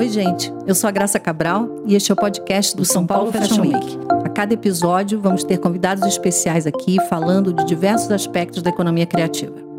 Oi, gente. Eu sou a Graça Cabral e este é o podcast do São Paulo Fashion Week. A cada episódio, vamos ter convidados especiais aqui falando de diversos aspectos da economia criativa.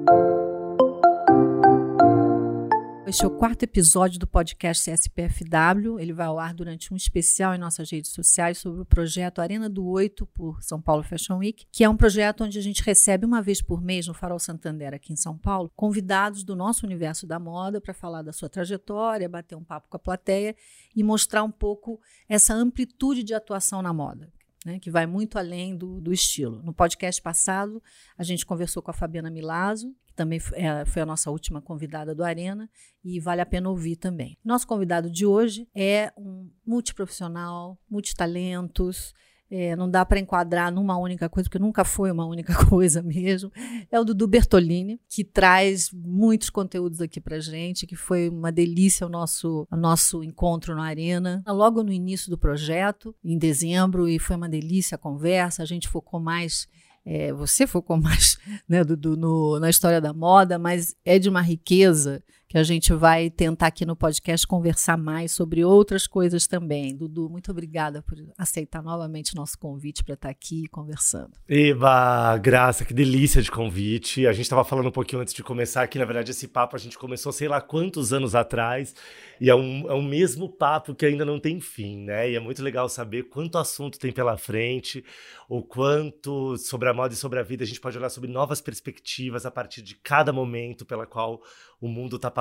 Este é o quarto episódio do podcast CSPFW. Ele vai ao ar durante um especial em nossas redes sociais sobre o projeto Arena do Oito por São Paulo Fashion Week, que é um projeto onde a gente recebe uma vez por mês no Farol Santander, aqui em São Paulo, convidados do nosso universo da moda para falar da sua trajetória, bater um papo com a plateia e mostrar um pouco essa amplitude de atuação na moda. Né, que vai muito além do, do estilo. No podcast passado, a gente conversou com a Fabiana Milazzo, também é, foi a nossa última convidada do Arena, e vale a pena ouvir também. Nosso convidado de hoje é um multiprofissional, multitalentos, é, não dá para enquadrar numa única coisa, porque nunca foi uma única coisa mesmo. É o Dudu Bertolini, que traz muitos conteúdos aqui para gente, que foi uma delícia o nosso, o nosso encontro na Arena, logo no início do projeto, em dezembro, e foi uma delícia a conversa. A gente focou mais é, você focou mais né, do, do, no, na história da moda, mas é de uma riqueza que a gente vai tentar aqui no podcast conversar mais sobre outras coisas também. Dudu, muito obrigada por aceitar novamente nosso convite para estar aqui conversando. Eba, Graça, que delícia de convite. A gente estava falando um pouquinho antes de começar aqui, na verdade, esse papo a gente começou sei lá quantos anos atrás, e é um, é um mesmo papo que ainda não tem fim, né? E é muito legal saber quanto assunto tem pela frente, o quanto sobre a moda e sobre a vida a gente pode olhar sobre novas perspectivas a partir de cada momento pela qual o mundo está passando.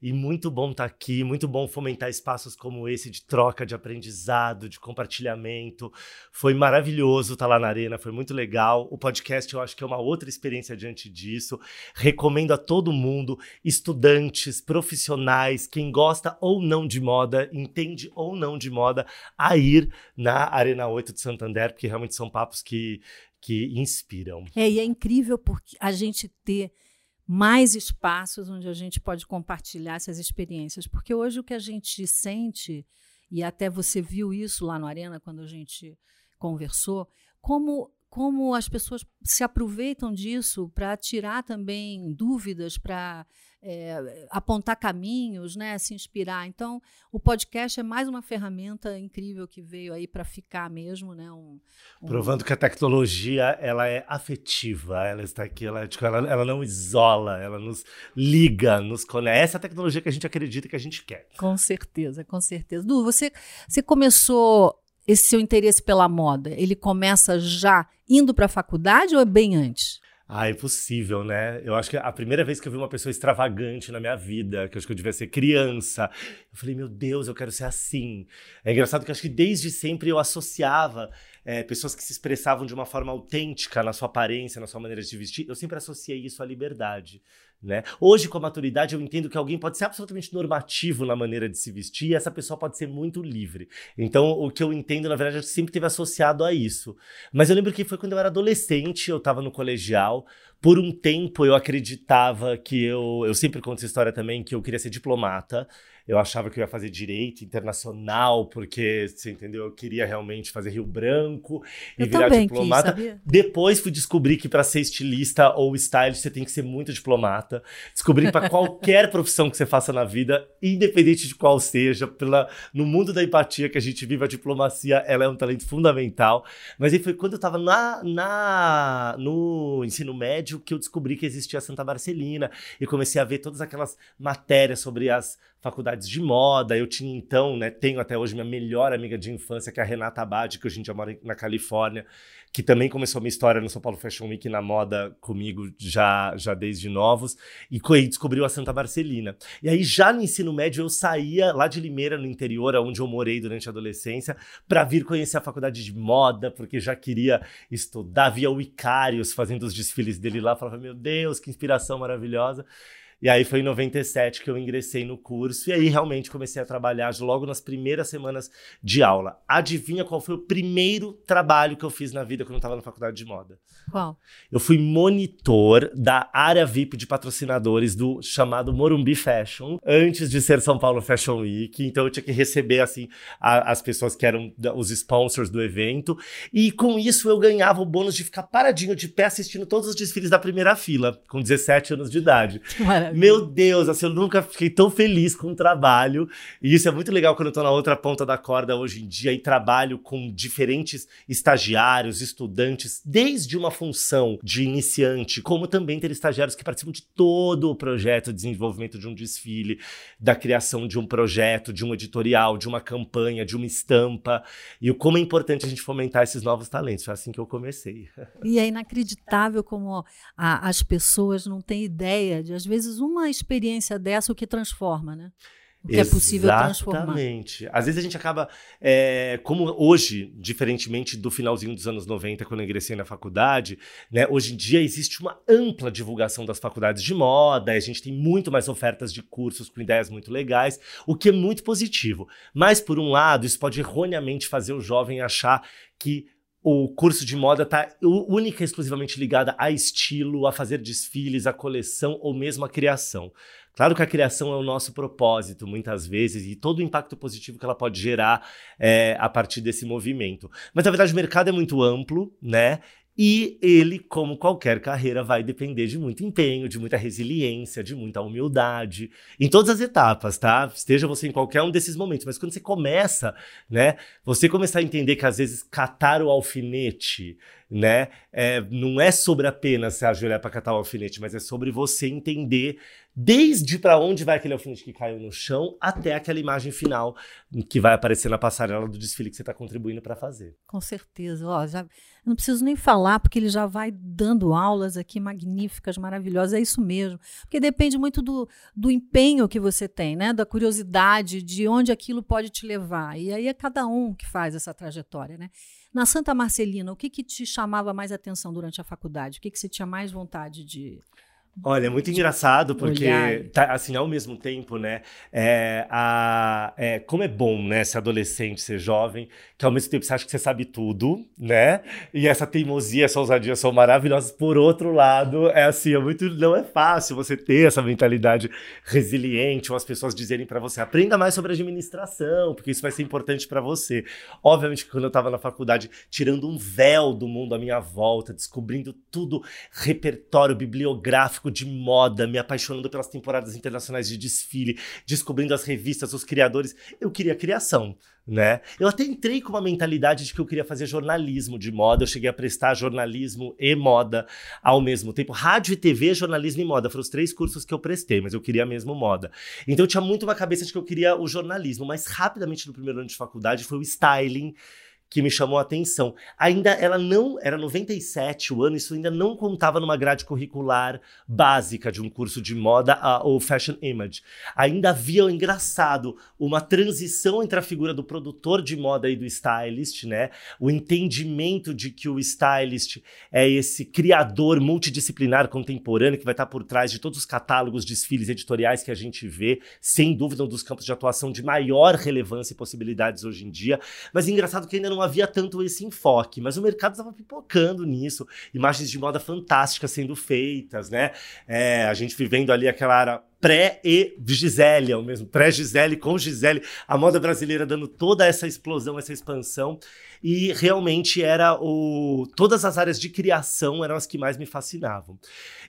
E muito bom estar tá aqui, muito bom fomentar espaços como esse de troca, de aprendizado, de compartilhamento. Foi maravilhoso estar tá lá na Arena, foi muito legal. O podcast eu acho que é uma outra experiência diante disso. Recomendo a todo mundo, estudantes, profissionais, quem gosta ou não de moda, entende ou não de moda, a ir na Arena 8 de Santander, porque realmente são papos que que inspiram. É, e é incrível porque a gente ter mais espaços onde a gente pode compartilhar essas experiências. Porque hoje o que a gente sente, e até você viu isso lá no Arena quando a gente conversou, como como as pessoas se aproveitam disso para tirar também dúvidas, para é, apontar caminhos, né, se inspirar. Então, o podcast é mais uma ferramenta incrível que veio aí para ficar mesmo, né? Um, um... Provando que a tecnologia ela é afetiva, ela está aqui, ela, tipo, ela, ela não isola, ela nos liga, nos conecta. Essa é a tecnologia que a gente acredita que a gente quer. Com certeza, com certeza. Du, você, você começou esse seu interesse pela moda, ele começa já indo para a faculdade ou é bem antes? Ah, é possível, né? Eu acho que a primeira vez que eu vi uma pessoa extravagante na minha vida, que eu acho que eu devia ser criança, eu falei, meu Deus, eu quero ser assim. É engraçado que eu acho que desde sempre eu associava é, pessoas que se expressavam de uma forma autêntica na sua aparência, na sua maneira de vestir, eu sempre associei isso à liberdade. Né? Hoje, com a maturidade, eu entendo que alguém pode ser absolutamente normativo na maneira de se vestir e essa pessoa pode ser muito livre. Então, o que eu entendo, na verdade, sempre teve associado a isso. Mas eu lembro que foi quando eu era adolescente, eu estava no colegial. Por um tempo, eu acreditava que eu. Eu sempre conto essa história também, que eu queria ser diplomata. Eu achava que eu ia fazer direito internacional, porque, você entendeu? Eu queria realmente fazer Rio Branco e eu virar diplomata. Quis, Depois fui descobrir que para ser estilista ou stylist você tem que ser muito diplomata. Descobri que para qualquer profissão que você faça na vida, independente de qual seja, pela, no mundo da empatia que a gente vive, a diplomacia ela é um talento fundamental. Mas aí foi quando eu estava na, na, no ensino médio que eu descobri que existia Santa Marcelina e comecei a ver todas aquelas matérias sobre as faculdades de moda. Eu tinha então, né, tenho até hoje minha melhor amiga de infância, que é a Renata Abad, que hoje em dia mora na Califórnia, que também começou a minha história no São Paulo Fashion Week na moda comigo já, já desde novos, e descobriu a Santa Marcelina. E aí, já no ensino médio, eu saía lá de Limeira, no interior, onde eu morei durante a adolescência, para vir conhecer a faculdade de moda, porque já queria estudar, via o Icarius fazendo os desfiles dele lá, falava, meu Deus, que inspiração maravilhosa. E aí foi em 97 que eu ingressei no curso e aí realmente comecei a trabalhar logo nas primeiras semanas de aula. Adivinha qual foi o primeiro trabalho que eu fiz na vida quando eu estava na faculdade de moda? Qual? Eu fui monitor da área VIP de patrocinadores do chamado Morumbi Fashion, antes de ser São Paulo Fashion Week. Então eu tinha que receber assim a, as pessoas que eram os sponsors do evento e com isso eu ganhava o bônus de ficar paradinho de pé assistindo todos os desfiles da primeira fila, com 17 anos de idade. Maravilha. Maravilha. Meu Deus, assim, eu nunca fiquei tão feliz com o trabalho. E isso é muito legal quando eu tô na outra ponta da corda hoje em dia e trabalho com diferentes estagiários, estudantes, desde uma função de iniciante, como também ter estagiários que participam de todo o projeto de desenvolvimento de um desfile, da criação de um projeto, de um editorial, de uma campanha, de uma estampa. E o como é importante a gente fomentar esses novos talentos. Foi assim que eu comecei. E é inacreditável como a, as pessoas não têm ideia de, às vezes, uma experiência dessa o que transforma, né? O que é possível transformar. Exatamente. Às vezes a gente acaba, é, como hoje, diferentemente do finalzinho dos anos 90, quando eu ingressei na faculdade, né, hoje em dia existe uma ampla divulgação das faculdades de moda, a gente tem muito mais ofertas de cursos com ideias muito legais, o que é muito positivo. Mas, por um lado, isso pode erroneamente fazer o jovem achar que o curso de moda está única e exclusivamente ligada a estilo, a fazer desfiles, a coleção ou mesmo a criação. Claro que a criação é o nosso propósito, muitas vezes, e todo o impacto positivo que ela pode gerar é, a partir desse movimento. Mas, na verdade, o mercado é muito amplo, né? E ele, como qualquer carreira, vai depender de muito empenho, de muita resiliência, de muita humildade, em todas as etapas, tá? Esteja você em qualquer um desses momentos. Mas quando você começa, né? Você começar a entender que às vezes catar o alfinete, né? É, não é sobre apenas se ajoelhar para catar o alfinete, mas é sobre você entender desde para onde vai aquele alfinete que caiu no chão até aquela imagem final que vai aparecer na passarela do desfile que você está contribuindo para fazer. Com certeza. Ó, já, não preciso nem falar, porque ele já vai dando aulas aqui magníficas, maravilhosas. É isso mesmo. Porque depende muito do, do empenho que você tem, né? da curiosidade, de onde aquilo pode te levar. E aí é cada um que faz essa trajetória. Né? Na Santa Marcelina, o que, que te chamava mais atenção durante a faculdade? O que, que você tinha mais vontade de, Olha, é muito engraçado porque, tá, assim, ao mesmo tempo, né, é, a, é, como é bom, né, ser adolescente, ser jovem, que ao mesmo tempo você acha que você sabe tudo, né, e essa teimosia, essa ousadia são maravilhosas. Por outro lado, é assim, é muito, não é fácil você ter essa mentalidade resiliente, ou as pessoas dizerem para você, aprenda mais sobre administração, porque isso vai ser importante para você. Obviamente que quando eu estava na faculdade, tirando um véu do mundo à minha volta, descobrindo tudo, repertório bibliográfico, de moda, me apaixonando pelas temporadas internacionais de desfile, descobrindo as revistas, os criadores. Eu queria criação, né? Eu até entrei com uma mentalidade de que eu queria fazer jornalismo de moda. Eu cheguei a prestar jornalismo e moda ao mesmo tempo. Rádio e TV, jornalismo e moda. Foram os três cursos que eu prestei, mas eu queria mesmo moda. Então eu tinha muito uma cabeça de que eu queria o jornalismo, mas rapidamente no primeiro ano de faculdade foi o styling que me chamou a atenção. Ainda ela não era 97 o ano, isso ainda não contava numa grade curricular básica de um curso de moda ou fashion image. Ainda havia, engraçado, uma transição entre a figura do produtor de moda e do stylist, né? O entendimento de que o stylist é esse criador multidisciplinar contemporâneo que vai estar por trás de todos os catálogos, desfiles editoriais que a gente vê, sem dúvida um dos campos de atuação de maior relevância e possibilidades hoje em dia. Mas engraçado que ainda não não havia tanto esse enfoque, mas o mercado estava pipocando nisso. Imagens de moda fantásticas sendo feitas, né? É, a gente vivendo ali aquela área pré e Gisele, ao mesmo pré-Gisele com Gisele, a moda brasileira dando toda essa explosão, essa expansão, e realmente era o todas as áreas de criação eram as que mais me fascinavam.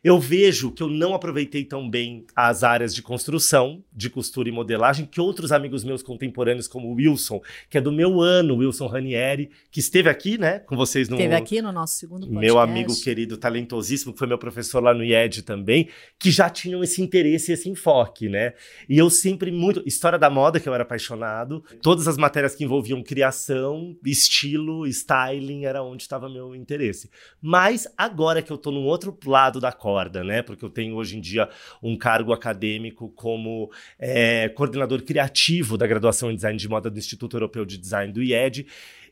Eu vejo que eu não aproveitei tão bem as áreas de construção, de costura e modelagem que outros amigos meus contemporâneos como o Wilson, que é do meu ano, Wilson Ranieri, que esteve aqui, né, com vocês no Esteve aqui no nosso segundo podcast. Meu amigo querido, talentosíssimo, que foi meu professor lá no IED também, que já tinham esse interesse esse enfoque, né? E eu sempre muito. História da moda, que eu era apaixonado, todas as matérias que envolviam criação, estilo, styling, era onde estava meu interesse. Mas agora que eu tô num outro lado da corda, né? Porque eu tenho hoje em dia um cargo acadêmico como é, coordenador criativo da graduação em design de moda do Instituto Europeu de Design do IED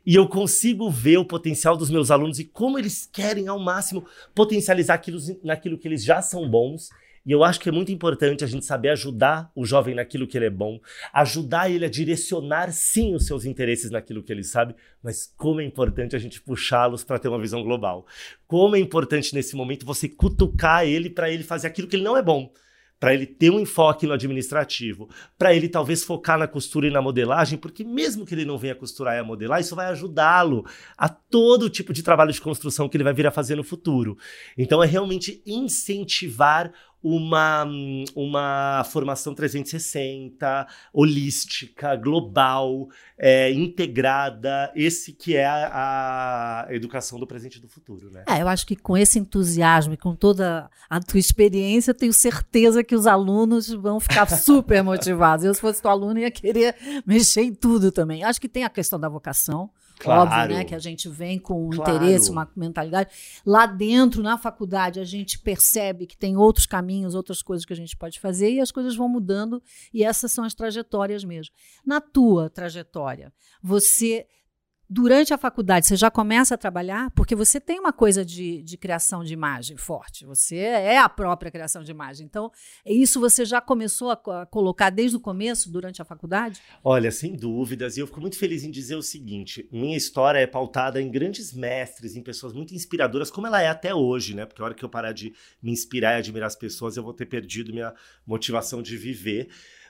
e eu consigo ver o potencial dos meus alunos e como eles querem ao máximo potencializar aquilo, naquilo que eles já são bons e eu acho que é muito importante a gente saber ajudar o jovem naquilo que ele é bom, ajudar ele a direcionar sim os seus interesses naquilo que ele sabe, mas como é importante a gente puxá-los para ter uma visão global. Como é importante nesse momento você cutucar ele para ele fazer aquilo que ele não é bom para ele ter um enfoque no administrativo, para ele talvez focar na costura e na modelagem, porque mesmo que ele não venha costurar e a modelar, isso vai ajudá-lo a todo tipo de trabalho de construção que ele vai vir a fazer no futuro. Então é realmente incentivar uma, uma formação 360, holística, global, é, integrada, esse que é a, a, educação do presente e do futuro, né? É, eu acho que com esse entusiasmo e com toda a tua experiência, tenho certeza que os alunos vão ficar super motivados. Eu, se fosse teu aluno, ia querer mexer em tudo também. Acho que tem a questão da vocação, Claro. Óbvio, né? Que a gente vem com um claro. interesse, uma mentalidade. Lá dentro, na faculdade, a gente percebe que tem outros caminhos, outras coisas que a gente pode fazer e as coisas vão mudando e essas são as trajetórias mesmo. Na tua trajetória, você durante a faculdade você já começa a trabalhar, porque você tem uma coisa de, de criação de imagem forte, você é a própria criação de imagem. Então, isso você já começou a, a, colocar desde o começo, durante a faculdade? Olha, sem dúvidas, e eu fico muito feliz em dizer o seguinte: minha história é pautada em grandes mestres, em pessoas muito inspiradoras, como ela é até hoje, né? Porque a hora que eu parar de me inspirar e admirar as pessoas, eu vou ter perdido minha motivação de viver.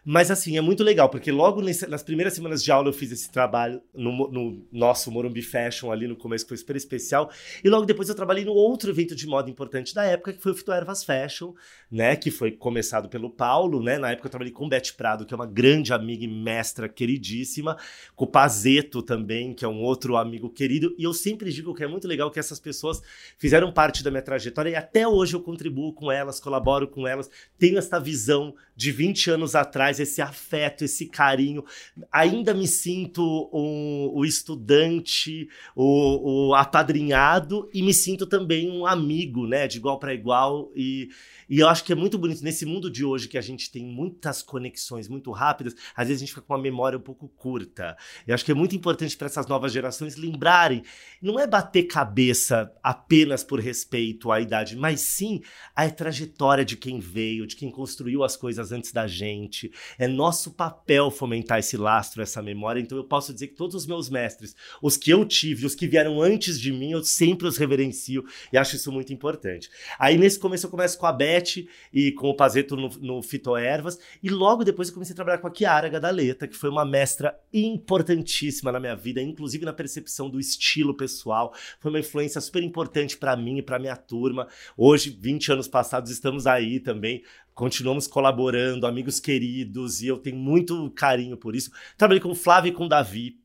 Mas assim, é muito legal, porque logo nas primeiras semanas de aula eu fiz esse trabalho no, no, nosso Morumbi Fashion ali no começo, que foi super especial. E logo depois eu trabalhei no outro evento de moda importante da época, que foi o Fito Ervas Fashion, né? Que foi começado pelo Paulo, né? Na época eu trabalhei com Beth Prado, que é uma grande amiga e mestra queridíssima, com o Pazeto também, que é um outro amigo querido. E eu sempre digo que é muito legal que essas pessoas fizeram parte da minha trajetória e até hoje eu contribuo com elas, colaboro com elas, tenho essa visão de 20 anos atrás, esse afeto, esse carinho. Ainda me sinto o estudante, o, o apadrinhado e me sinto também um amigo, né, de igual para igual. E, e eu acho que é muito bonito nesse mundo de hoje que a gente tem muitas conexões muito rápidas, às vezes a gente fica com uma memória um pouco curta. Eu acho que é muito importante para essas novas gerações lembrarem, não é bater cabeça apenas por respeito à idade, mas sim a trajetória de quem veio, de quem construiu as coisas antes da gente. É nosso papel fomentar esse lastro, essa memória. Então eu posso dizer que todos os meus mestres, os que eu tive, os que vieram antes de mim, eu sempre os reverencio e acho isso muito importante. Aí nesse começo eu começo com a Beth e com o Pazeto no, no Fitoervas. E logo depois eu comecei a trabalhar com a Chiara Gadaleta, que foi uma mestra importantíssima na minha vida, inclusive na percepção do estilo pessoal. Foi uma influência super importante para mim e para minha turma. Hoje, 20 anos passados, estamos aí também continuamos colaborando, amigos queridos, e eu tenho muito carinho por isso. Trabalhei com o Flávio e com o Davi,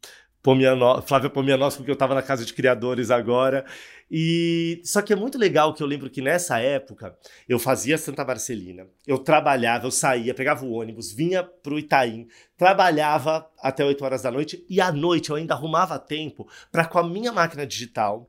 Pomiano, Flávia Pomianovski, porque eu estava na casa de criadores agora. E só que é muito legal que eu lembro que nessa época eu fazia Santa Marcelina, eu trabalhava, eu saía, pegava o ônibus, vinha para o Itaim, trabalhava até 8 horas da noite e à noite eu ainda arrumava tempo para com a minha máquina digital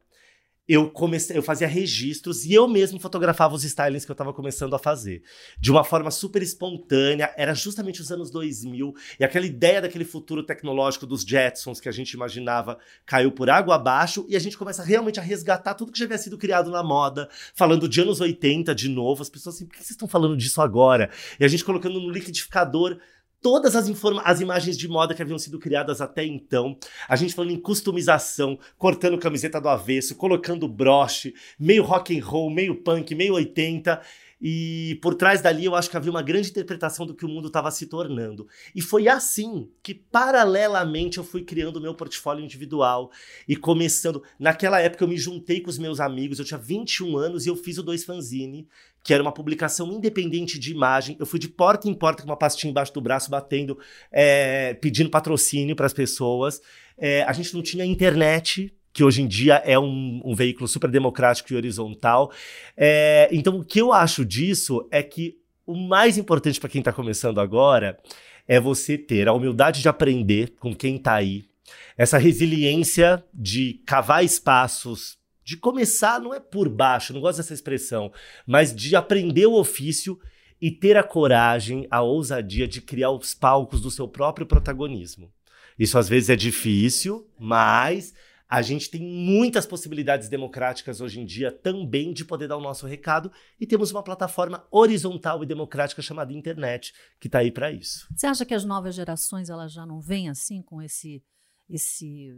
eu comecei, eu fazia registros e eu mesmo fotografava os stylings que eu estava começando a fazer. De uma forma super espontânea, era justamente os anos 2000 e aquela ideia daquele futuro tecnológico dos Jetsons que a gente imaginava caiu por água abaixo e a gente começa realmente a resgatar tudo que já havia sido criado na moda, falando de anos 80 de novo. As pessoas assim, por que vocês estão falando disso agora? E a gente colocando no liquidificador todas as, as imagens de moda que haviam sido criadas até então. A gente falando em customização, cortando camiseta do avesso, colocando broche, meio rock and roll, meio punk, meio 80. E por trás dali eu acho que havia uma grande interpretação do que o mundo estava se tornando. E foi assim que, paralelamente, eu fui criando o meu portfólio individual e começando. Naquela época eu me juntei com os meus amigos, eu tinha 21 anos e eu fiz o Dois Fanzine, que era uma publicação independente de imagem. Eu fui de porta em porta com uma pastinha embaixo do braço, batendo, é, pedindo patrocínio para as pessoas. É, a gente não tinha internet, que hoje em dia é um, um veículo super democrático e horizontal. É, então, o que eu acho disso é que o mais importante para quem está começando agora é você ter a humildade de aprender com quem está aí, essa resiliência de cavar espaços de começar não é por baixo, não gosto dessa expressão, mas de aprender o ofício e ter a coragem, a ousadia de criar os palcos do seu próprio protagonismo. Isso às vezes é difícil, mas a gente tem muitas possibilidades democráticas hoje em dia também de poder dar o nosso recado e temos uma plataforma horizontal e democrática chamada internet que está aí para isso. Você acha que as novas gerações elas já não vêm assim com esse esse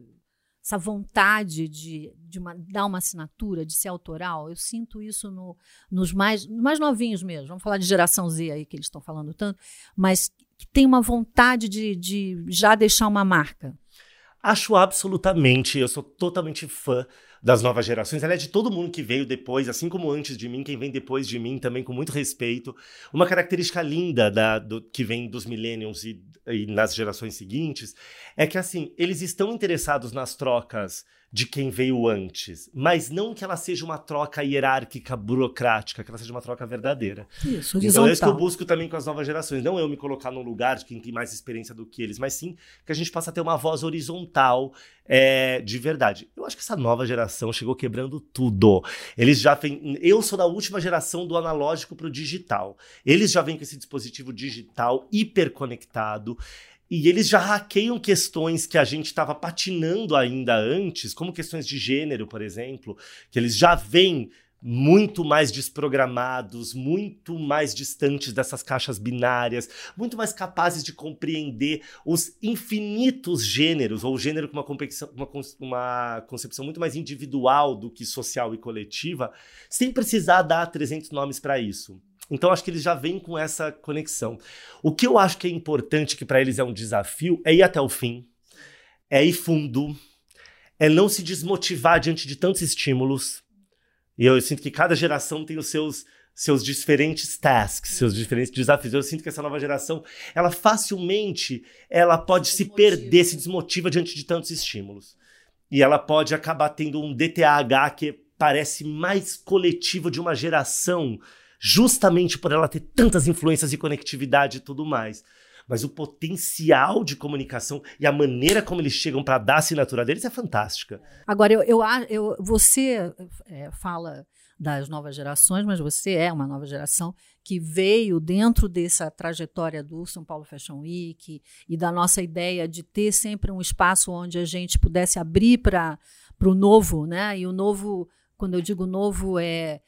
essa vontade de, de uma, dar uma assinatura, de ser autoral. Eu sinto isso no, nos mais, mais novinhos mesmo. Vamos falar de geração Z aí, que eles estão falando tanto, mas que tem uma vontade de, de já deixar uma marca. Acho absolutamente, eu sou totalmente fã das novas gerações, ela é de todo mundo que veio depois, assim como antes de mim, quem vem depois de mim também com muito respeito. Uma característica linda da, do, que vem dos millennials e, e nas gerações seguintes é que assim eles estão interessados nas trocas de quem veio antes, mas não que ela seja uma troca hierárquica, burocrática, que ela seja uma troca verdadeira. Isso, então é isso que eu busco também com as novas gerações, não eu me colocar num lugar de quem tem mais experiência do que eles, mas sim que a gente possa ter uma voz horizontal é, de verdade. Eu acho que essa nova geração chegou quebrando tudo. Eles já vêm. Eu sou da última geração do analógico para o digital. Eles já vêm com esse dispositivo digital hiperconectado. E eles já hackeiam questões que a gente estava patinando ainda antes, como questões de gênero, por exemplo, que eles já vêm muito mais desprogramados, muito mais distantes dessas caixas binárias, muito mais capazes de compreender os infinitos gêneros, ou gênero com uma, uma, uma concepção muito mais individual do que social e coletiva, sem precisar dar 300 nomes para isso. Então acho que eles já vêm com essa conexão. O que eu acho que é importante, que para eles é um desafio, é ir até o fim, é ir fundo, é não se desmotivar diante de tantos estímulos. E eu sinto que cada geração tem os seus seus diferentes tasks, seus diferentes desafios. Eu sinto que essa nova geração, ela facilmente, ela pode se, se perder, se desmotiva diante de tantos estímulos. E ela pode acabar tendo um DTH que parece mais coletivo de uma geração justamente por ela ter tantas influências e conectividade e tudo mais. Mas o potencial de comunicação e a maneira como eles chegam para dar a assinatura deles é fantástica. Agora, eu, eu, eu você é, fala das novas gerações, mas você é uma nova geração que veio dentro dessa trajetória do São Paulo Fashion Week e da nossa ideia de ter sempre um espaço onde a gente pudesse abrir para o novo, né? E o novo, quando eu digo novo, é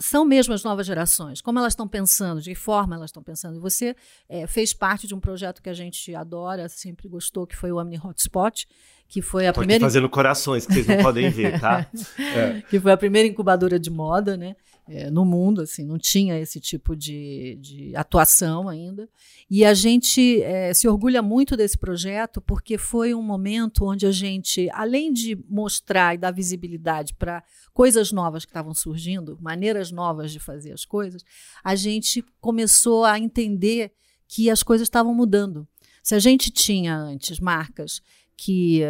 são mesmo as novas gerações, como elas estão pensando, de que forma elas estão pensando. Você é, fez parte de um projeto que a gente adora, sempre gostou, que foi o Omni Hotspot, que foi a Tô primeira. fazendo corações, que vocês não podem ver, tá? É. Que foi a primeira incubadora de moda, né? É, no mundo, assim, não tinha esse tipo de, de atuação ainda. E a gente é, se orgulha muito desse projeto porque foi um momento onde a gente, além de mostrar e dar visibilidade para coisas novas que estavam surgindo, maneiras novas de fazer as coisas, a gente começou a entender que as coisas estavam mudando. Se a gente tinha antes marcas que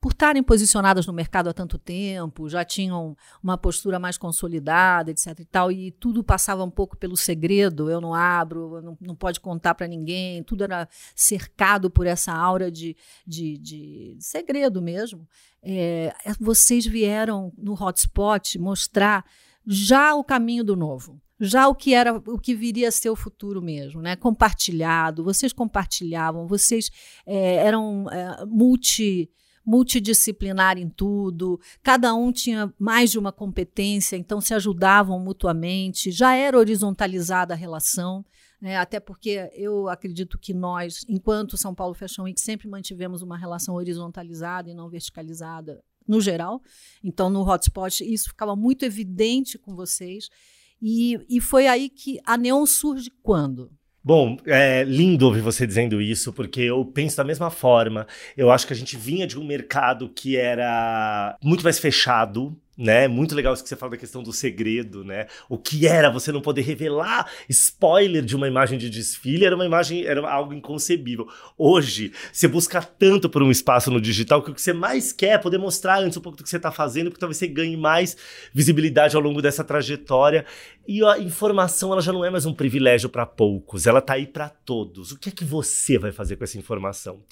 por estarem posicionadas no mercado há tanto tempo, já tinham uma postura mais consolidada, etc. e tal, e tudo passava um pouco pelo segredo, eu não abro, não, não pode contar para ninguém, tudo era cercado por essa aura de, de, de segredo mesmo. É, vocês vieram no hotspot mostrar já o caminho do novo já o que era o que viria a ser o futuro mesmo, né? Compartilhado, vocês compartilhavam, vocês é, eram é, multi multidisciplinar em tudo, cada um tinha mais de uma competência, então se ajudavam mutuamente, já era horizontalizada a relação. Né? Até porque eu acredito que nós, enquanto São Paulo Fashion Week, sempre mantivemos uma relação horizontalizada e não verticalizada no geral. Então, no hotspot, isso ficava muito evidente com vocês. E, e foi aí que a Neon surge quando? Bom, é lindo ouvir você dizendo isso, porque eu penso da mesma forma. Eu acho que a gente vinha de um mercado que era muito mais fechado, né? Muito legal isso que você fala da questão do segredo, né? O que era você não poder revelar spoiler de uma imagem de desfile, era uma imagem, era algo inconcebível. Hoje, você busca tanto por um espaço no digital que o que você mais quer é poder mostrar antes um pouco do que você está fazendo, porque talvez você ganhe mais visibilidade ao longo dessa trajetória. E a informação, ela já não é mais um privilégio para poucos, ela está aí para todos. O que é que você vai fazer com essa informação?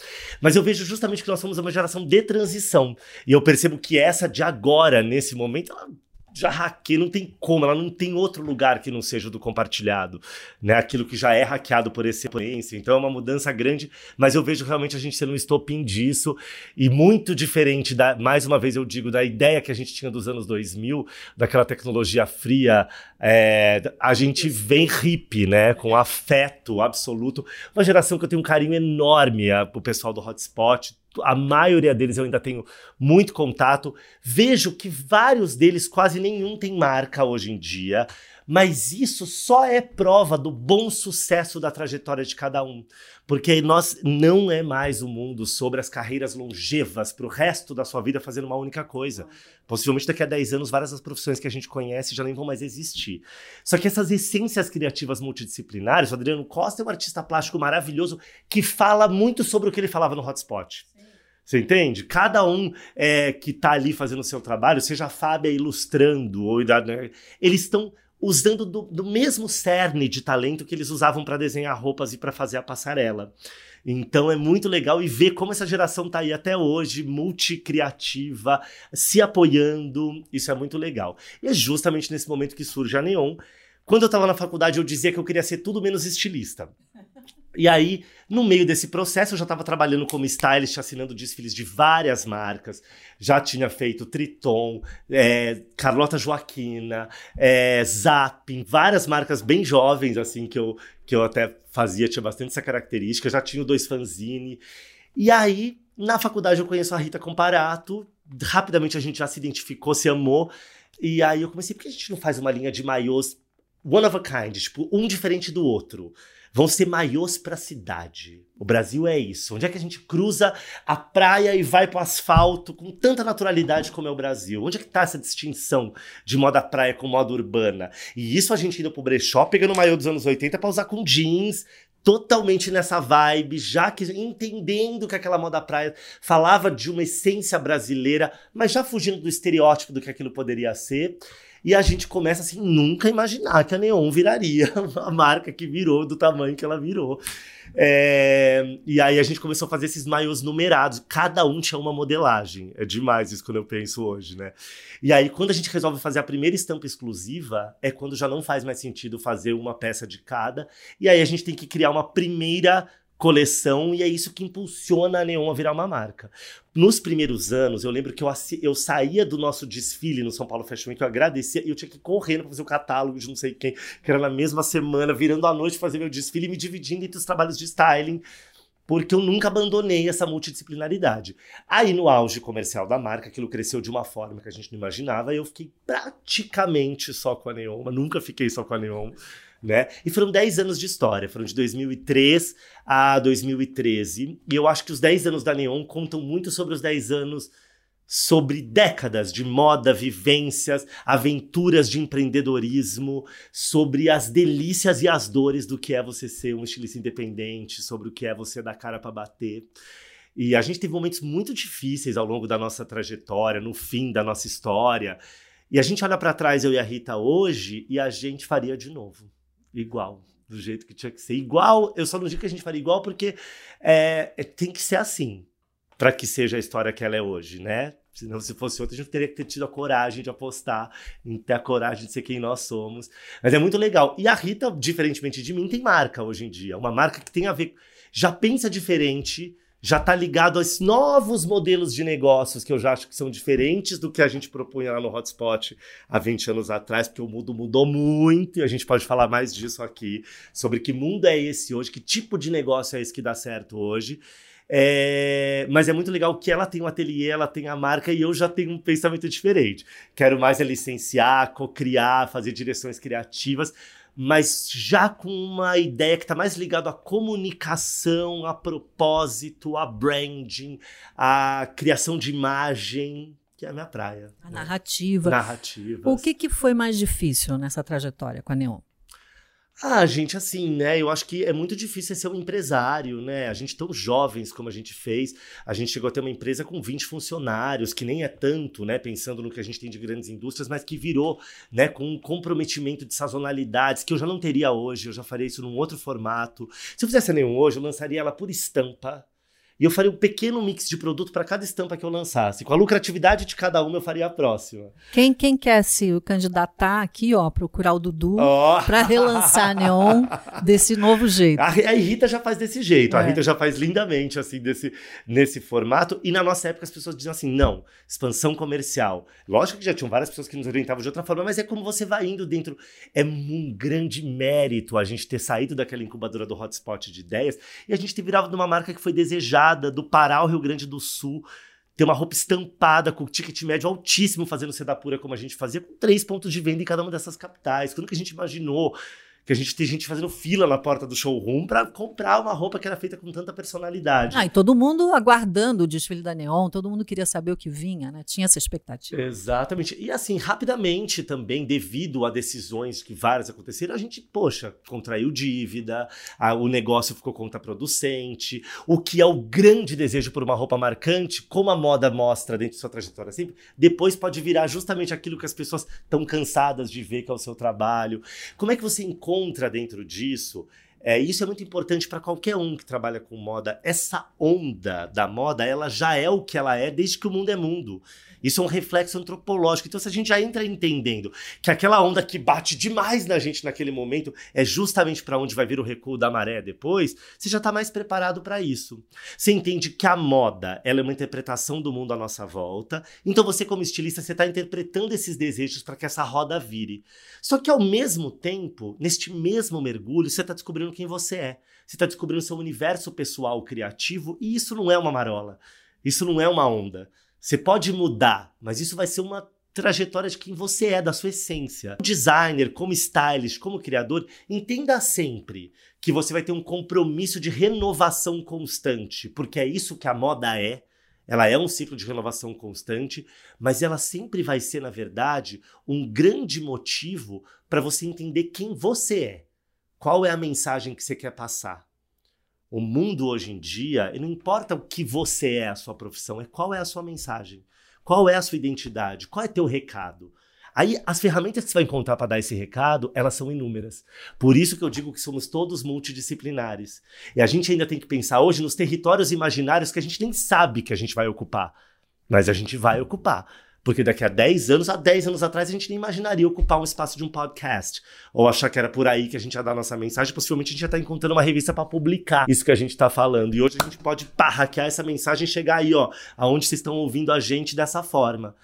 Mas eu vejo justamente que nós somos uma geração de transição, e eu percebo que essa de agora, nesse nesse momento, ela já hackeia, não tem como, ela não tem outro lugar que não seja do compartilhado, né? Aquilo que já é hackeado por excelência. Então é uma mudança grande, mas eu vejo realmente a gente sendo um estopim disso e muito diferente da, mais uma vez eu digo, da ideia que a gente tinha dos anos 2000, daquela tecnologia fria, é, a gente vem hippie, né? Com afeto absoluto. Uma geração que eu tenho um carinho enorme, a, o pessoal do Hotspot, a maioria deles eu ainda tenho muito contato. Vejo que vários deles, quase nenhum tem marca hoje em dia, Mas isso só é prova do bom sucesso da trajetória de cada um. Porque nós não é mais o um mundo sobre as carreiras longevas para o resto da sua vida fazendo uma única coisa. Possivelmente daqui a 10 anos, várias das profissões que a gente conhece já nem vão mais existir. Só que essas essências criativas multidisciplinares, o Adriano Costa é um artista plástico maravilhoso que fala muito sobre o que ele falava no Hotspot. Você entende? Cada um é, que está ali fazendo o seu trabalho, seja a Fábia ilustrando, ou né, eles estão usando do, do, mesmo cerne de talento que eles usavam para desenhar roupas e para fazer a passarela. Então é muito legal e ver como essa geração está aí até hoje, multicriativa, se apoiando. Isso é muito legal. E é justamente nesse momento que surge a Neon. Quando eu estava na faculdade, eu dizia que eu queria ser tudo menos estilista. E aí, no meio desse processo, eu já estava trabalhando como stylist, assinando desfiles de várias marcas. Já tinha feito Triton, é, Carlota Joaquina, é, Zapping, várias marcas bem jovens, assim, que eu, que eu até fazia, tinha bastante essa característica. Já tinha Dois Fanzine. E aí, na faculdade, eu conheço a Rita Comparato. Rapidamente a gente já se identificou, se amou. E aí eu comecei, por que a gente não faz uma linha de maiôs one of a kind, tipo, um diferente do outro? Vão ser maiôs para a cidade. O Brasil é isso. Onde é que a gente cruza a praia e vai para o asfalto com tanta naturalidade como é o Brasil? Onde é que está essa distinção de moda praia com moda urbana? E isso a gente indo pro brechó, pegando o maiô dos anos 80 para usar com jeans, totalmente nessa vibe, já que entendendo que aquela moda praia falava de uma essência brasileira, mas já fugindo do estereótipo do que aquilo poderia ser. E a gente começa assim, nunca imaginar que a Neon viraria a marca que virou do tamanho que ela virou. É, e aí a gente começou a fazer esses maiôs numerados. Cada um tinha uma modelagem. É demais isso quando eu penso hoje, né? E aí, quando a gente resolve fazer a primeira estampa exclusiva, é quando já não faz mais sentido fazer uma peça de cada. E aí a gente tem que criar uma primeira coleção e é isso que impulsiona a Neon a virar uma marca. Nos primeiros anos, eu lembro que eu, eu saía do nosso desfile no São Paulo Fashion Week, eu agradecia e eu tinha que ir correndo para fazer o catálogo de não sei quem, que era na mesma semana, virando a noite fazer meu desfile e me dividindo entre os trabalhos de styling porque eu nunca abandonei essa multidisciplinaridade. Aí, no auge comercial da marca, aquilo cresceu de uma forma que a gente não imaginava, e eu fiquei praticamente só com a Neon, mas nunca fiquei só com a Neon né? E foram 10 anos de história, foram de 2003 a 2013. E eu acho que os 10 anos da Neon contam muito sobre os 10 anos sobre décadas de moda, vivências, aventuras de empreendedorismo, sobre as delícias e as dores do que é você ser um estilista independente, sobre o que é você dar cara para bater. E a gente teve momentos muito difíceis ao longo da nossa trajetória, no fim da nossa história. E a gente olha para trás, eu e a Rita, hoje, e a gente faria de novo igual, do jeito que tinha que ser. Igual, eu só não digo que a gente faria igual porque é, é tem que ser assim para que seja a história que ela é hoje, né? Senão, se fosse outra, a gente teria que ter tido a coragem de apostar, ter a coragem de ser quem nós somos. Mas é muito legal. E a Rita, diferentemente de mim, tem marca hoje em dia. Uma marca que tem a ver. Já pensa diferente, já está ligado aos novos modelos de negócios que eu já acho que são diferentes do que a gente propunha lá no Hotspot há 20 anos atrás, porque o mundo mudou muito e a gente pode falar mais disso aqui, sobre que mundo é esse hoje, que tipo de negócio é esse que dá certo hoje. É, mas é muito legal que ela tem um ateliê, ela tem a marca e eu já tenho um pensamento diferente. Quero mais é licenciar, co-criar, fazer direções criativas mas já com uma ideia que está mais ligada à comunicação, a propósito, a branding, a criação de imagem, que é a minha praia. A né? narrativa. Narrativa. O que, que foi mais difícil nessa trajetória com a Neon? Ah, gente, assim, né? Eu acho que é muito difícil ser um empresário, né? A gente tão jovens como a gente fez, a gente chegou a ter uma empresa com 20 funcionários, que nem é tanto, né? Pensando no que a gente tem de grandes indústrias, mas que virou, né? Com um comprometimento de sazonalidades que eu já não teria hoje, eu já faria isso num outro formato. Se eu fizesse nenhum hoje, eu lançaria ela por estampa, e eu faria um pequeno mix de produto para cada estampa que eu lançasse. Com a lucratividade de cada uma, eu faria a próxima. Quem, quem quer se candidatar aqui, ó, procurar o Dudu oh. para relançar a Neon desse novo jeito. A, a Rita já faz desse jeito, é. a Rita já faz lindamente, assim, desse, nesse formato. E na nossa época as pessoas diziam assim: não, expansão comercial. Lógico que já tinham várias pessoas que nos orientavam de outra forma, mas é como você vai indo dentro. É um grande mérito a gente ter saído daquela incubadora do hotspot de ideias e a gente ter virado numa marca que foi desejada do Pará ao Rio Grande do Sul ter uma roupa estampada com ticket médio altíssimo fazendo seda pura como a gente fazia, com três pontos de venda em cada uma dessas capitais. Quando que a gente imaginou que a gente tem gente fazendo fila na porta do showroom para comprar uma roupa que era feita com tanta personalidade. Ah, e todo mundo aguardando o desfile da Neon, todo mundo queria saber o que vinha, né? Tinha essa expectativa. Exatamente. E assim, rapidamente também, devido a decisões que várias aconteceram, a gente, poxa, contraiu dívida, a, o negócio ficou contraproducente, o que é o grande desejo por uma roupa marcante, como a moda mostra dentro de sua trajetória sempre, depois pode virar justamente aquilo que as pessoas estão cansadas de ver que é o seu trabalho. Como é que você encontra encontra dentro disso. É, isso é muito importante para qualquer um que trabalha com moda. Essa onda da moda, ela já é o que ela é desde que o mundo é mundo. Isso é um reflexo antropológico. Então, se a gente já entra entendendo que aquela onda que bate demais na gente naquele momento é justamente para onde vai vir o recuo da maré depois, você já está mais preparado para isso. Você entende que a moda ela é uma interpretação do mundo à nossa volta. Então, você, como estilista, você está interpretando esses desejos para que essa roda vire. Só que, ao mesmo tempo, neste mesmo mergulho, você está descobrindo quem você é. Você está descobrindo seu universo pessoal criativo e isso não é uma marola. Isso não é uma onda. Você pode mudar, mas isso vai ser uma trajetória de quem você é, da sua essência. Como designer, como stylist, como criador, entenda sempre que você vai ter um compromisso de renovação constante, porque é isso que a moda é. Ela é um ciclo de renovação constante, mas ela sempre vai ser, na verdade, um grande motivo para você entender quem você é. Qual é a mensagem que você quer passar? O mundo hoje em dia, não importa o que você é, a sua profissão, é qual é a sua mensagem, qual é a sua identidade, qual é teu recado. Aí as ferramentas que você vai encontrar para dar esse recado, elas são inúmeras. Por isso que eu digo que somos todos multidisciplinares. E a gente ainda tem que pensar hoje nos territórios imaginários que a gente nem sabe que a gente vai ocupar, mas a gente vai ocupar. Porque daqui a 10 anos, há 10 anos atrás, a gente nem imaginaria ocupar um espaço de um podcast. Ou achar que era por aí que a gente ia dar nossa mensagem. Possivelmente a gente já está encontrando uma revista para publicar isso que a gente está falando. E hoje a gente pode pá, hackear essa mensagem e chegar aí, ó, aonde vocês estão ouvindo a gente dessa forma.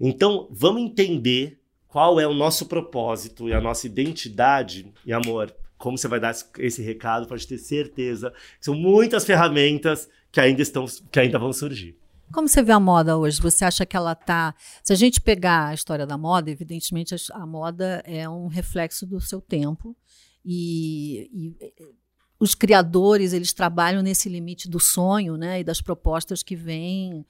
Então, vamos entender qual é o nosso propósito e a nossa identidade. E amor, como você vai dar esse recado, pode ter certeza que são muitas ferramentas que ainda estão, que ainda vão surgir. Como você vê a moda hoje? Você acha que ela está. Se a gente pegar a história da moda, evidentemente a, moda é um reflexo do seu tempo. E, e, os criadores eles trabalham nesse limite do sonho né, e das propostas que vêm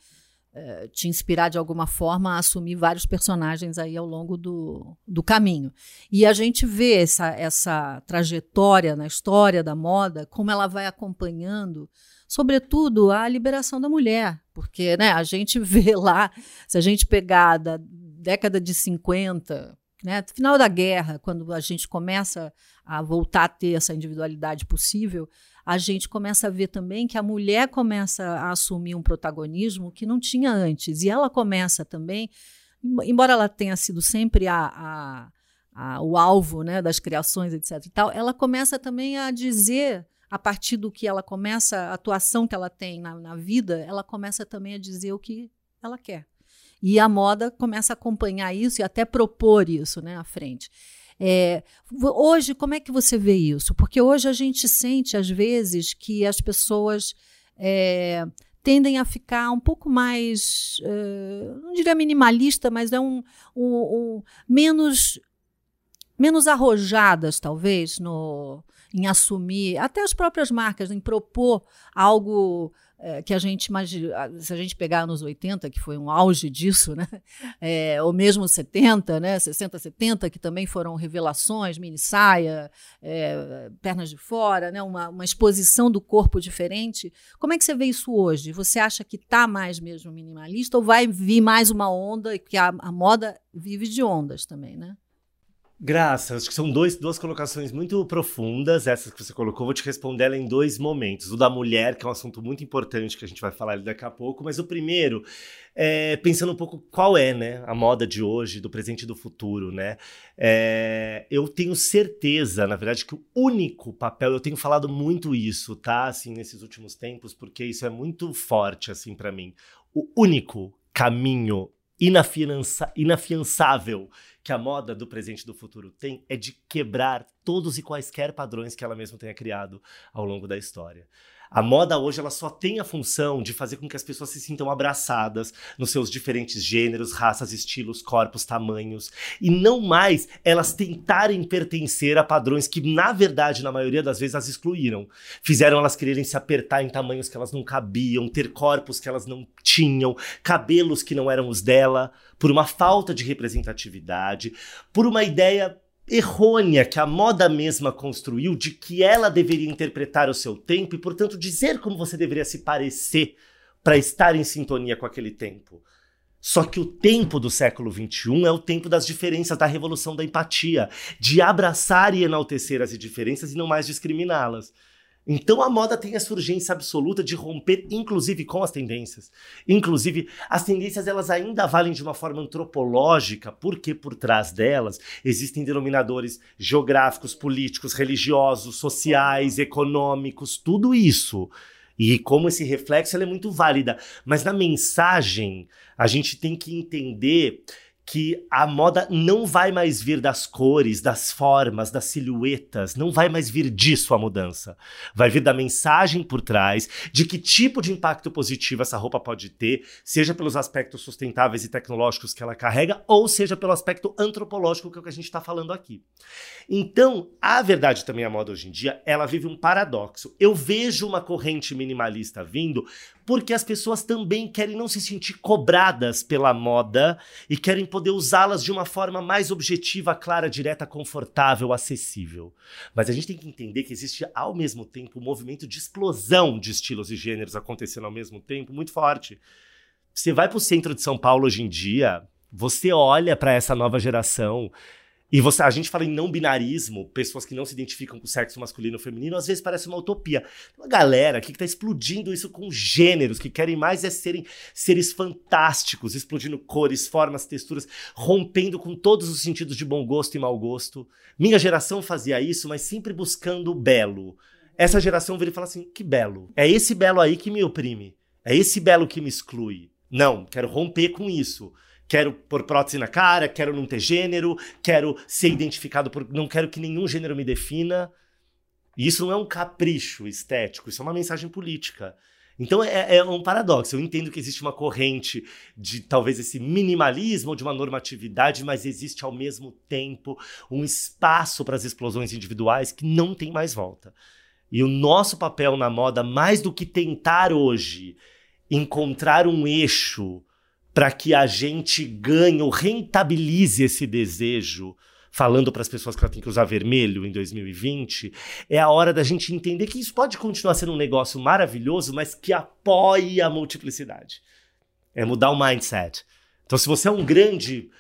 é, te inspirar de alguma forma a assumir vários personagens aí ao longo do, do caminho. E a gente vê essa, essa trajetória na história da moda, como ela vai acompanhando sobretudo a liberação da mulher, porque né, a gente vê lá, se a gente pegar da década de 50, né, final da guerra, quando a gente começa a voltar a ter essa individualidade possível, a gente começa a ver também que a mulher começa a assumir um protagonismo que não tinha antes. E ela começa também, embora ela tenha sido sempre a, a, a, o alvo né, das criações, etc. E tal, ela começa também a dizer a partir do que ela começa, a atuação que ela tem na, na vida, ela começa também a dizer o que ela quer. E a moda começa a acompanhar isso e até propor isso né, à frente. É, hoje, como é que você vê isso? Porque hoje a gente sente, às vezes, que as pessoas é, tendem a ficar um pouco mais, uh, não diria minimalista, mas é um, um, um menos, menos arrojadas, talvez, no, em assumir, até as próprias marcas, em propor algo é, que a gente imagina, se a gente pegar anos 80, que foi um auge disso, né? É, ou mesmo 70, né? 60, 70, que também foram revelações, mini saia, é, pernas de fora, né? Uma, uma, exposição do corpo diferente. Como é que você vê isso hoje? Você acha que está mais mesmo minimalista ou vai vir mais uma onda, que a, a moda vive de ondas também, né? Graças, acho que são dois, duas colocações muito profundas, essas que você colocou. Vou te responder ela em dois momentos. O da mulher, que é um assunto muito importante que a gente vai falar daqui a pouco, mas o primeiro, é, pensando um pouco qual é né, a moda de hoje, do presente e do futuro. Né? É, eu tenho certeza, na verdade, que o único papel, eu tenho falado muito isso, tá? Assim, nesses últimos tempos, porque isso é muito forte assim para mim. O único caminho inafiança, inafiançável que a moda do presente e do futuro tem é de quebrar todos e quaisquer padrões que ela mesma tenha criado ao longo da história. A moda hoje ela só tem a função de fazer com que as pessoas se sintam abraçadas nos seus diferentes gêneros, raças, estilos, corpos, tamanhos, e não mais elas tentarem pertencer a padrões que, na verdade, na maioria das vezes, as excluíram. Fizeram elas quererem se apertar em tamanhos que elas não cabiam, ter corpos que elas não tinham, cabelos que não eram os dela, por uma falta de representatividade, por uma ideia errônea que a moda mesma construiu de que ela deveria interpretar o seu tempo e, portanto, dizer como você deveria se parecer para estar em sintonia com aquele tempo. Só que o tempo do século XXI é o tempo das diferenças, da revolução da empatia, de abraçar e enaltecer as diferenças e não mais discriminá-las. Então a moda tem essa urgência absoluta de romper, inclusive com as tendências. Inclusive, as tendências elas ainda valem de uma forma antropológica, porque por trás delas existem denominadores geográficos, políticos, religiosos, sociais, econômicos, tudo isso. E como esse reflexo é muito válida. Mas na mensagem, a gente tem que entender que a moda não vai mais vir das cores, das formas, das silhuetas, não vai mais vir disso a mudança. Vai vir da mensagem por trás, de que tipo de impacto positivo essa roupa pode ter, seja pelos aspectos sustentáveis e tecnológicos que ela carrega, ou seja pelo aspecto antropológico que é o que a gente está falando aqui. Então, a verdade também a moda hoje em dia, ela vive um paradoxo. Eu vejo uma corrente minimalista vindo porque as pessoas também querem não se sentir cobradas pela moda e querem poder usá-las de uma forma mais objetiva, clara, direta, confortável, acessível. Mas a gente tem que entender que existe ao mesmo tempo um movimento de explosão de estilos e gêneros acontecendo ao mesmo tempo muito forte. Você vai para o centro de São Paulo hoje em dia, você olha para essa nova geração e você, a gente fala em não binarismo, pessoas que não se identificam com sexo masculino ou feminino, às vezes parece uma utopia. Tem uma galera aqui que está explodindo isso com gêneros, que querem mais é serem seres fantásticos, explodindo cores, formas, texturas, rompendo com todos os sentidos de bom gosto e mau gosto. Minha geração fazia isso, mas sempre buscando o belo. Essa geração vira e fala assim: que belo. É esse belo aí que me oprime. É esse belo que me exclui. Não, quero romper com isso quero pôr prótese na cara, quero não ter gênero, quero ser identificado por. não quero que nenhum gênero me defina. E isso não é um capricho estético, isso é uma mensagem política. Então é, é, um paradoxo. Eu entendo que existe uma corrente de talvez esse minimalismo, de uma normatividade, mas existe ao mesmo tempo um espaço para as explosões individuais que não tem mais volta. E o nosso papel na moda, mais do que tentar hoje encontrar um eixo para que a gente ganhe ou rentabilize esse desejo, falando para as pessoas que ela tem que usar vermelho em 2020, é a hora da gente entender que isso pode continuar sendo um negócio maravilhoso, mas que apoie a multiplicidade. É mudar o mindset. Então, se você é um grande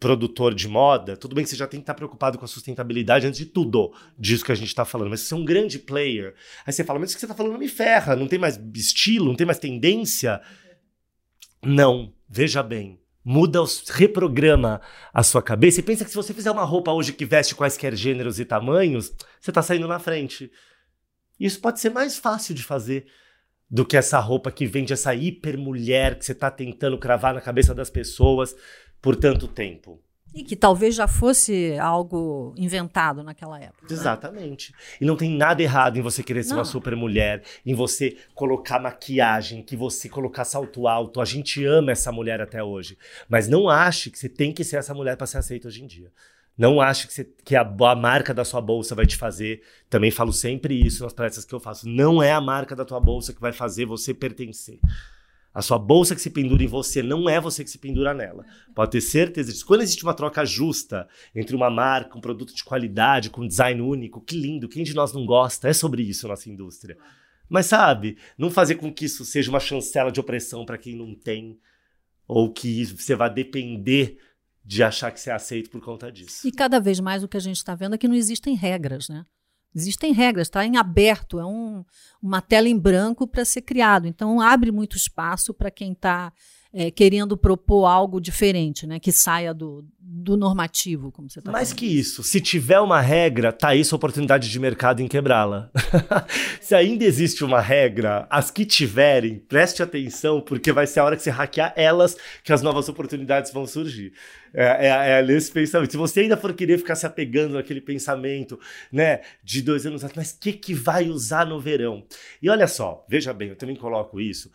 produtor de moda, tudo bem que você já tem que estar preocupado com a sustentabilidade antes de tudo disso que a gente está falando, mas se você é um grande player, aí você fala, mas isso que você está falando me ferra, não tem mais estilo, não tem mais tendência. Não, veja bem. Muda, os, reprograma a sua cabeça e pensa que se você fizer uma roupa hoje que veste quaisquer gêneros e tamanhos, você está saindo na frente. Isso pode ser mais fácil de fazer do que essa roupa que vende essa hipermulher que você está tentando cravar na cabeça das pessoas por tanto tempo. E que talvez já fosse algo inventado naquela época. Né? Exatamente. E não tem nada errado em você querer ser não. uma super mulher, em você colocar maquiagem, que você colocar salto alto. A gente ama essa mulher até hoje. Mas não ache que você tem que ser essa mulher para ser aceita hoje em dia. Não ache que, você, que a, a, marca da sua bolsa vai te fazer. Também falo sempre isso nas palestras que eu faço. Não é a marca da tua bolsa que vai fazer você pertencer. A sua bolsa que se pendura em você não é você que se pendura nela. Pode ter certeza disso. Quando existe uma troca justa entre uma marca, um produto de qualidade, com design único, que lindo, quem de nós não gosta? É sobre isso nossa indústria. Mas sabe, não fazer com que isso seja uma chancela de opressão para quem não tem, ou que você vá depender de achar que você é aceito por conta disso. E cada vez mais o que a gente está vendo é que não existem regras, né? Existem regras, está em aberto, é um, uma tela em branco para ser criado. Então, abre muito espaço para quem está é, querendo propor algo diferente, né? Que saia do, do normativo, como você está Mais que isso, se tiver uma regra, tá aí sua oportunidade de mercado em quebrá-la. se ainda existe uma regra, as que tiverem, preste atenção, porque vai ser a hora que você hackear elas que as novas oportunidades vão surgir. É, é, é nesse pensamento. Se você ainda for querer ficar se apegando naquele pensamento, né, de dois anos atrás, mas o que, que vai usar no verão? E olha só, veja bem, eu também coloco isso.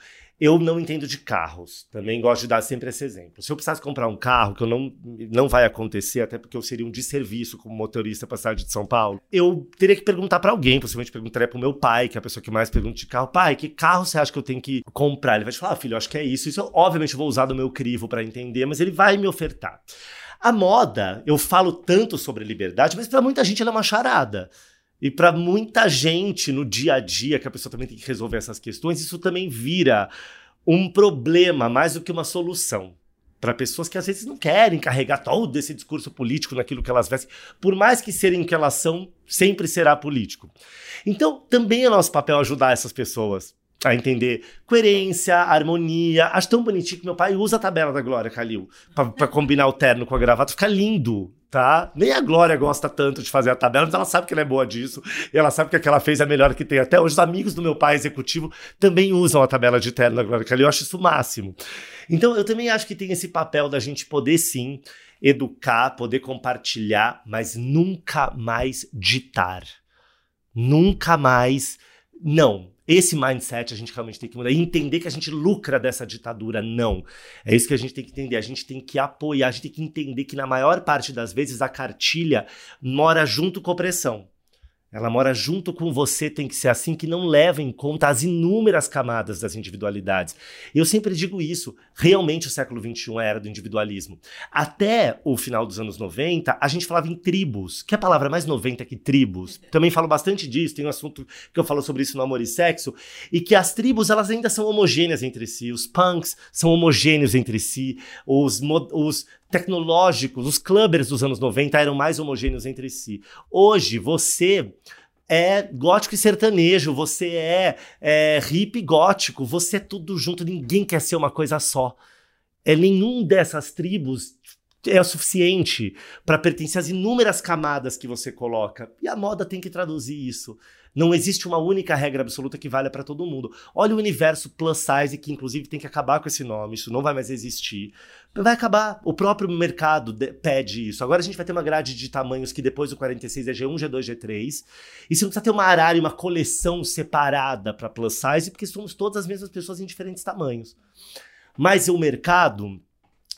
Eu não entendo de carros. Também gosto de dar sempre esse exemplo. Se eu precisasse comprar um carro, que eu não, não vai acontecer, até porque eu seria um desserviço como motorista para cidade de São Paulo, eu teria que perguntar para alguém. Possivelmente perguntaria para o meu pai, que é a pessoa que mais pergunta de carro. Pai, que carro você acha que eu tenho que comprar? Ele vai te falar, ah, filho, acho que é isso. Isso eu vou usar do meu crivo para entender, mas ele vai me ofertar. A moda, eu falo tanto sobre liberdade, mas para muita gente ela é uma charada. E para muita gente no dia a dia, que a pessoa também tem que resolver essas questões, isso também vira um problema mais do que uma solução. Para pessoas que às vezes não querem carregar todo esse discurso político naquilo que elas vestem, por mais que serem o que elas são, sempre será político. Então, também é nosso papel ajudar essas pessoas a entender coerência, harmonia. Acho tão bonitinho que meu pai usa a tabela da Glória Calil para combinar o terno com a gravata, fica lindo tá? Nem a Glória gosta tanto de fazer a tabela, mas ela sabe que ela é boa disso. E ela sabe que a que ela fez é a melhor que tem. Até hoje, os amigos do meu pai executivo também usam a tabela de terno da Glória Calil. Eu acho isso o máximo. Então, eu também acho que tem esse papel da gente poder, sim, educar, poder compartilhar, mas nunca mais ditar. Nunca mais. Não, esse mindset a gente realmente tem que mudar e entender que a gente lucra dessa ditadura. Não. É isso que a gente tem que entender. A gente tem que apoiar, a gente tem que entender que na maior parte das vezes a cartilha mora junto com a opressão. Ela mora junto com você, tem que ser assim, que não leva em conta as inúmeras camadas das individualidades. Eu sempre digo isso, realmente o século XXI era do individualismo. Até o final dos anos 90, a gente falava em tribos, que é a palavra mais 90 que tribos. Também falo bastante disso, tem um assunto que eu falo sobre isso no Amor e Sexo, e que as tribos, elas ainda são homogêneas entre si, os punks são homogêneos entre si, os, os tecnológicos, os clubbers dos anos 90 eram mais homogêneos entre si. Hoje, você é gótico e sertanejo, você é, é hippie gótico, você é tudo junto, ninguém quer ser uma coisa só. É nenhum dessas tribos é o suficiente para pertencer às inúmeras camadas que você coloca. E a moda tem que traduzir isso. Não existe uma única regra absoluta que valha para todo mundo. Olha o universo plus size, que inclusive tem que acabar com esse nome, isso não vai mais existir. Vai acabar. O próprio mercado pede isso. Agora a gente vai ter uma grade de tamanhos que depois do 46 é G1, G2, G3. E você não precisa ter uma área, uma coleção separada para plus size, porque somos todas as mesmas pessoas em diferentes tamanhos. Mas o mercado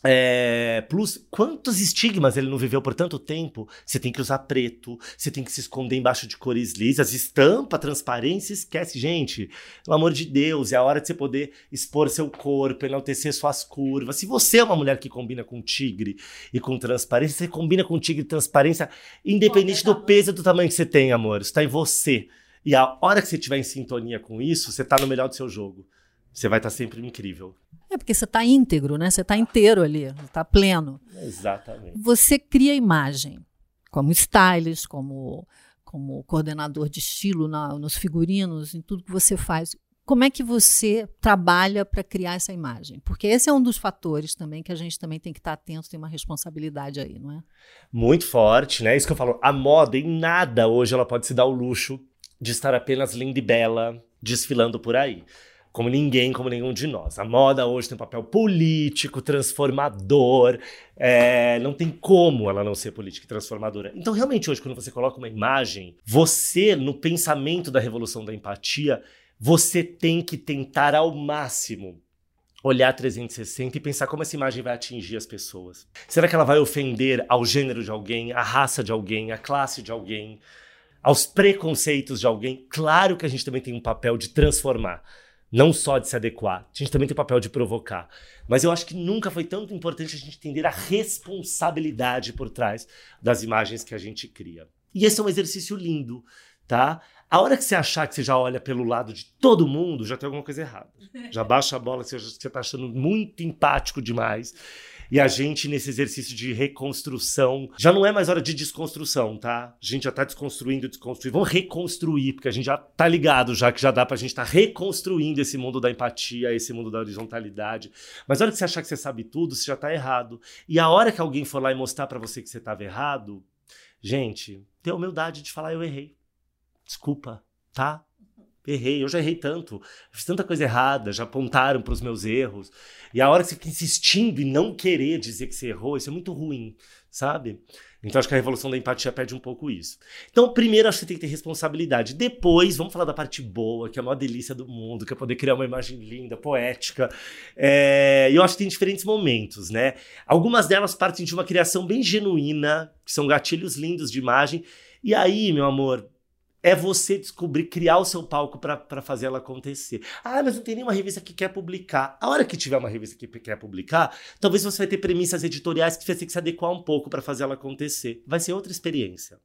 é, plus, quantos estigmas ele não viveu por tanto tempo? Você tem que usar preto, você tem que se esconder embaixo de cores lisas, estampa, transparência, esquece. Gente, pelo amor de Deus, é a hora de você poder expor seu corpo, enaltecer suas curvas. Se você é uma mulher que combina com tigre e com transparência, você combina com tigre e transparência, independente do peso e do tamanho que você tem, amor. Isso está em você. E a hora que você estiver em sintonia com isso, você está no melhor do seu jogo. Você vai estar tá sempre incrível. É porque você está íntegro, né? Você está inteiro ali, está pleno. Exatamente. Você cria imagem, como stylist, como, como coordenador de estilo na, nos figurinos, em tudo que você faz. Como é que você trabalha para criar essa imagem? Porque esse é um dos fatores também que a gente também tem que estar tá atento, tem uma responsabilidade aí, não é? Muito forte, né? Isso que eu falo. A moda, em nada hoje, ela pode se dar o luxo de estar apenas linda e bela desfilando por aí como ninguém, como nenhum de nós. A moda hoje tem um papel político, transformador. É, não tem como ela não ser política e transformadora. Então, realmente, hoje, quando você coloca uma imagem, você, no pensamento da revolução da empatia, você tem que tentar ao máximo olhar 360 e pensar como essa imagem vai atingir as pessoas. Será que ela vai ofender ao gênero de alguém, à raça de alguém, à classe de alguém, aos preconceitos de alguém? Claro que a gente também tem um papel de transformar não só de se adequar, a gente também tem o papel de provocar. Mas eu acho que nunca foi tanto importante a gente entender a responsabilidade por trás das imagens que a gente cria. E esse é um exercício lindo, tá? A hora que você achar que você já olha pelo lado de todo mundo, já tem alguma coisa errada. Já baixa a bola, você está achando muito empático demais. E a gente, nesse exercício de reconstrução, já não é mais hora de desconstrução, tá? A gente já tá desconstruindo, desconstruindo. Vamos reconstruir, porque a gente já tá ligado, já que já dá pra gente estar tá reconstruindo esse mundo da empatia, esse mundo da horizontalidade. Mas a hora que você achar que você sabe tudo, você já tá errado. E a hora que alguém for lá e mostrar para você que você tava errado, gente, tenha humildade de falar, eu errei. Desculpa, tá? Errei, eu já errei tanto, fiz tanta coisa errada, já apontaram para os meus erros. E a hora que você fica insistindo em não querer dizer que você errou, isso é muito ruim, sabe? Então acho que a revolução da empatia perde um pouco isso. Então, primeiro acho que você tem que ter responsabilidade. Depois, vamos falar da parte boa, que é a maior delícia do mundo, que é poder criar uma imagem linda, poética. É... E eu acho que tem diferentes momentos, né? Algumas delas partem de uma criação bem genuína, que são gatilhos lindos de imagem. E aí, meu amor, é você descobrir, criar o seu palco para fazer ela acontecer. Ah, mas não tem nenhuma revista que quer publicar. A hora que tiver uma revista que quer publicar, talvez você vai ter premissas editoriais que você ter que se adequar um pouco para fazer ela acontecer. Vai ser outra experiência.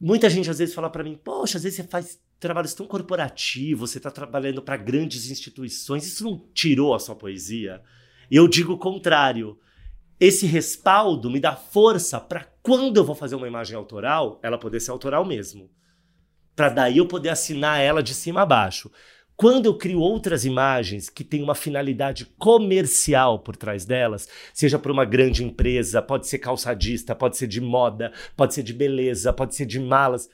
Muita gente às vezes fala para mim, poxa, às vezes você faz trabalhos tão corporativos, você está trabalhando para grandes instituições, isso não tirou a sua poesia? Eu digo o contrário esse respaldo me dá força para quando eu vou fazer uma imagem autoral, ela poder ser autoral mesmo. Para daí eu poder assinar ela de cima a baixo. Quando eu crio outras imagens que têm uma finalidade comercial por trás delas, seja para uma grande empresa, pode ser calçadista, pode ser de moda, pode ser de beleza, pode ser de malas,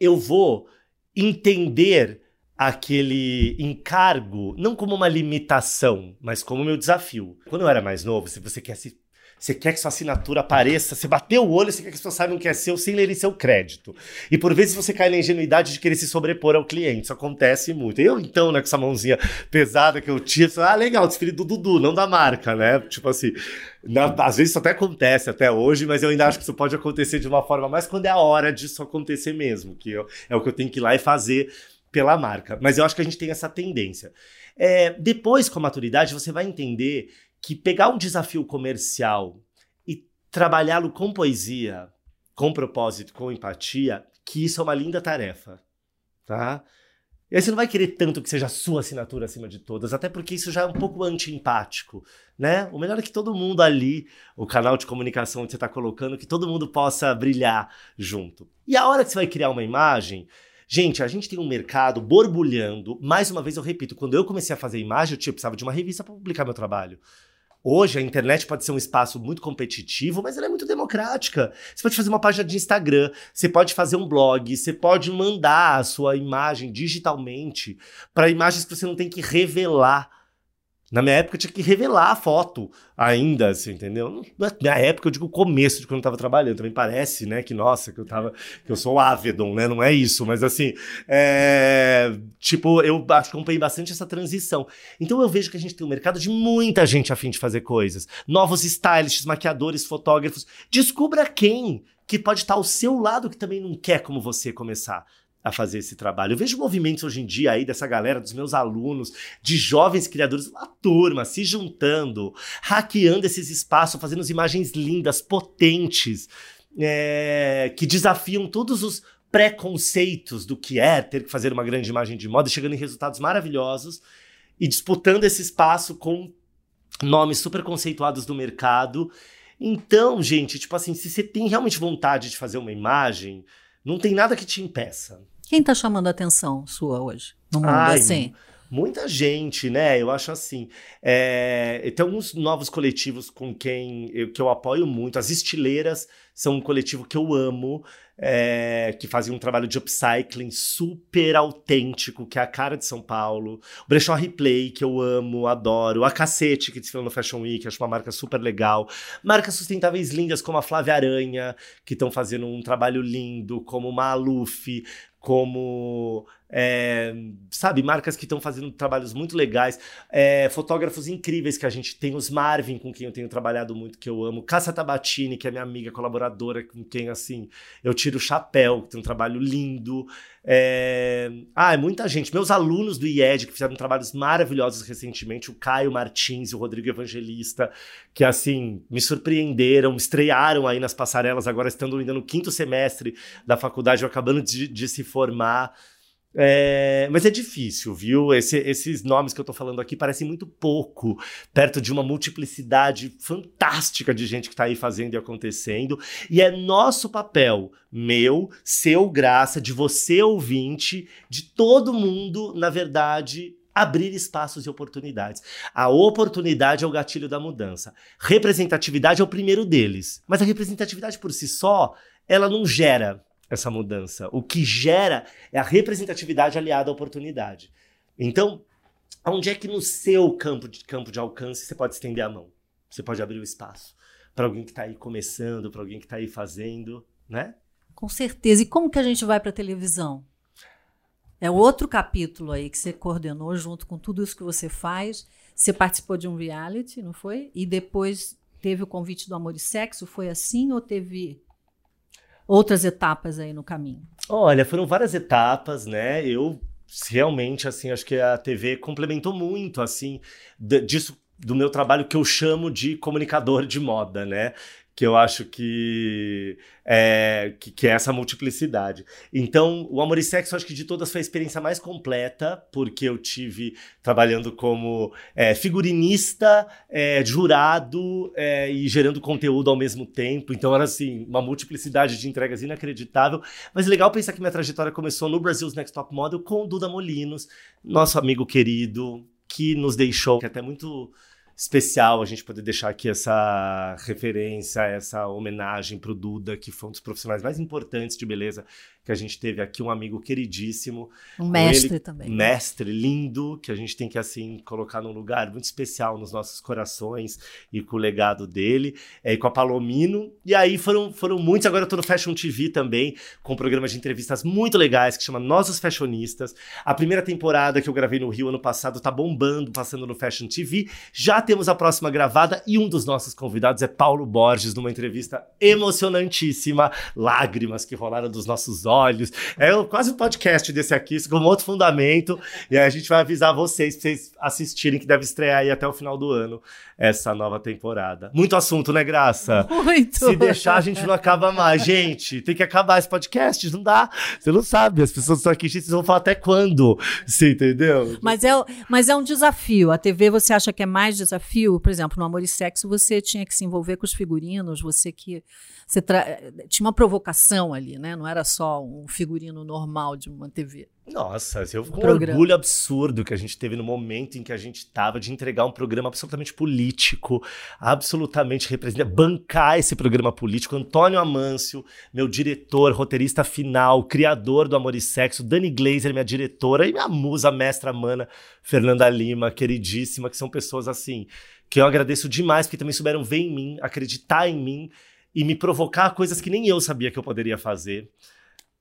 eu vou entender aquele encargo não como uma limitação, mas como meu desafio. Quando eu era mais novo, se você quer se você quer que sua assinatura apareça, você bateu o olho, você quer que as pessoas saibam que é seu sem lerem seu crédito. E por vezes você cai na ingenuidade de querer se sobrepor ao cliente. Isso acontece muito. Eu, então, né, com essa mãozinha pesada que eu tinha, ah, legal, desfile do Dudu, não da marca, né? Tipo assim, na, às vezes isso até acontece até hoje, mas eu ainda acho que isso pode acontecer de uma forma mais quando é a hora disso acontecer mesmo, que eu, é o que eu tenho que ir lá e fazer pela marca. Mas eu acho que a gente tem essa tendência. É, depois, com a maturidade, você vai entender que pegar um desafio comercial e trabalhá-lo com poesia, com propósito, com empatia, que isso é uma linda tarefa, tá? E aí você não vai querer tanto que seja a sua assinatura acima de todas, até porque isso já é um pouco anti-empático, né? O melhor é que todo mundo ali, o canal de comunicação onde você está colocando, que todo mundo possa brilhar junto. E a hora que você vai criar uma imagem, Gente, a gente tem um mercado borbulhando. Mais uma vez eu repito, quando eu comecei a fazer imagem, eu tinha, precisava de uma revista para publicar meu trabalho. Hoje a internet pode ser um espaço muito competitivo, mas ela é muito democrática. Você pode fazer uma página de Instagram, você pode fazer um blog, você pode mandar a sua imagem digitalmente para imagens que você não tem que revelar na minha época eu tinha que revelar a foto ainda, assim, entendeu? Na é minha época eu digo o começo de quando eu tava trabalhando. Também parece, né, que nossa, que eu tava. que eu sou o Avedon, né? Não é isso, mas assim. É, tipo, eu acompanhei bastante essa transição. Então eu vejo que a gente tem um mercado de muita gente a fim de fazer coisas. Novos stylists, maquiadores, fotógrafos. Descubra quem que pode estar ao seu lado que também não quer como você começar a fazer esse trabalho. Eu vejo movimentos hoje em dia aí dessa galera, dos meus alunos, de jovens criadores, uma turma se juntando, hackeando esses espaços, fazendo imagens lindas, potentes, é, que desafiam todos os preconceitos do que é ter que fazer uma grande imagem de moda, chegando em resultados maravilhosos e disputando esse espaço com nomes super conceituados do mercado. Então, gente, tipo assim, se você tem realmente vontade de fazer uma imagem, não tem nada que te impeça. Quem está chamando a atenção sua hoje no mundo Ai, assim? Muita gente, né? Eu acho assim. É, tem alguns novos coletivos com quem eu, que eu apoio muito. As Estileiras são um coletivo que eu amo é, que fazia um trabalho de upcycling super autêntico, que é a cara de São Paulo. O Brechó Replay, que eu amo, adoro. A Cacete, que desfila no Fashion Week, acho uma marca super legal. Marcas sustentáveis lindas, como a Flávia Aranha, que estão fazendo um trabalho lindo, como uma Maluf, como é, sabe, marcas que estão fazendo trabalhos muito legais, é, fotógrafos incríveis que a gente tem, os Marvin, com quem eu tenho trabalhado muito, que eu amo, Cássia Tabatini, que é minha amiga colaboradora, com quem, assim, eu tiro o chapéu, que tem um trabalho lindo. É... Ah, é muita gente. Meus alunos do IED, que fizeram trabalhos maravilhosos recentemente, o Caio Martins e o Rodrigo Evangelista, que, assim, me surpreenderam, me estrearam aí nas passarelas, agora estando ainda no quinto semestre da faculdade, acabando de, de se formar. É, mas é difícil, viu? Esse, esses nomes que eu tô falando aqui parecem muito pouco, perto de uma multiplicidade fantástica de gente que tá aí fazendo e acontecendo. E é nosso papel, meu, seu, graça, de você, ouvinte, de todo mundo, na verdade, abrir espaços e oportunidades. A oportunidade é o gatilho da mudança. Representatividade é o primeiro deles. Mas a representatividade por si só, ela não gera essa mudança. O que gera é a representatividade aliada à oportunidade. Então, onde é que no seu campo de, campo de alcance você pode estender a mão? Você pode abrir o espaço para alguém que está aí começando, para alguém que está aí fazendo, né? Com certeza. E como que a gente vai para a televisão? É outro capítulo aí que você coordenou junto com tudo isso que você faz. Você participou de um reality, não foi? E depois teve o convite do Amor e Sexo. Foi assim ou teve outras etapas aí no caminho? Olha, foram várias etapas, né? Eu realmente, assim, acho que a TV complementou muito, assim, disso do meu trabalho que eu chamo de comunicador de moda, né? Que eu acho que é, que, que, é essa multiplicidade. Então, o Amor e Sexo, acho que de todas foi a experiência mais completa, porque eu tive trabalhando como é, figurinista, é, jurado é, e gerando conteúdo ao mesmo tempo. Então, era assim, uma multiplicidade de entregas inacreditável. Mas legal pensar que minha trajetória começou no Brasil's Next Top Model com o Duda Molinos, nosso amigo querido, que nos deixou, que é até muito especial a gente poder deixar aqui essa referência, essa homenagem para o Duda, que foi um dos profissionais mais importantes de beleza que a gente teve aqui um amigo queridíssimo. Um mestre ele, também. Mestre, lindo, que a gente tem que, assim, colocar num lugar muito especial nos nossos corações e com o legado dele, é, e com a Palomino. E aí foram, foram muitos. Agora eu tô no Fashion TV também, com um programa de entrevistas muito legais que chama Nós os Fashionistas. A primeira temporada que eu gravei no Rio ano passado tá bombando, passando no Fashion TV. Já temos a próxima gravada e um dos nossos convidados é Paulo Borges, numa entrevista emocionantíssima, lágrimas que rolaram dos nossos olhos olhos. É quase um podcast desse aqui, com um outro fundamento. E aí a gente vai avisar vocês pra vocês assistirem, que deve estrear aí até o final do ano essa nova temporada. Muito assunto, né, Graça? Muito. Se deixar, a gente não acaba mais. Gente, tem que acabar esse podcast, não dá. Você não sabe, as pessoas estão aqui, vocês vão falar até quando. Você entendeu? Mas é, mas é um desafio. A TV você acha que é mais desafio? Por exemplo, no Amor e Sexo você tinha que se envolver com os figurinos, você que você tinha uma provocação ali, né? Não era só um figurino normal de uma TV. Nossa, eu com um orgulho absurdo que a gente teve no momento em que a gente estava de entregar um programa absolutamente político, absolutamente representativo, bancar esse programa político. Antônio Amâncio, meu diretor, roteirista final, criador do Amor e Sexo, Dani Glazer, minha diretora, e minha musa, mestra mana, Fernanda Lima, queridíssima, que são pessoas assim, que eu agradeço demais, porque também souberam ver em mim, acreditar em mim e me provocar coisas que nem eu sabia que eu poderia fazer.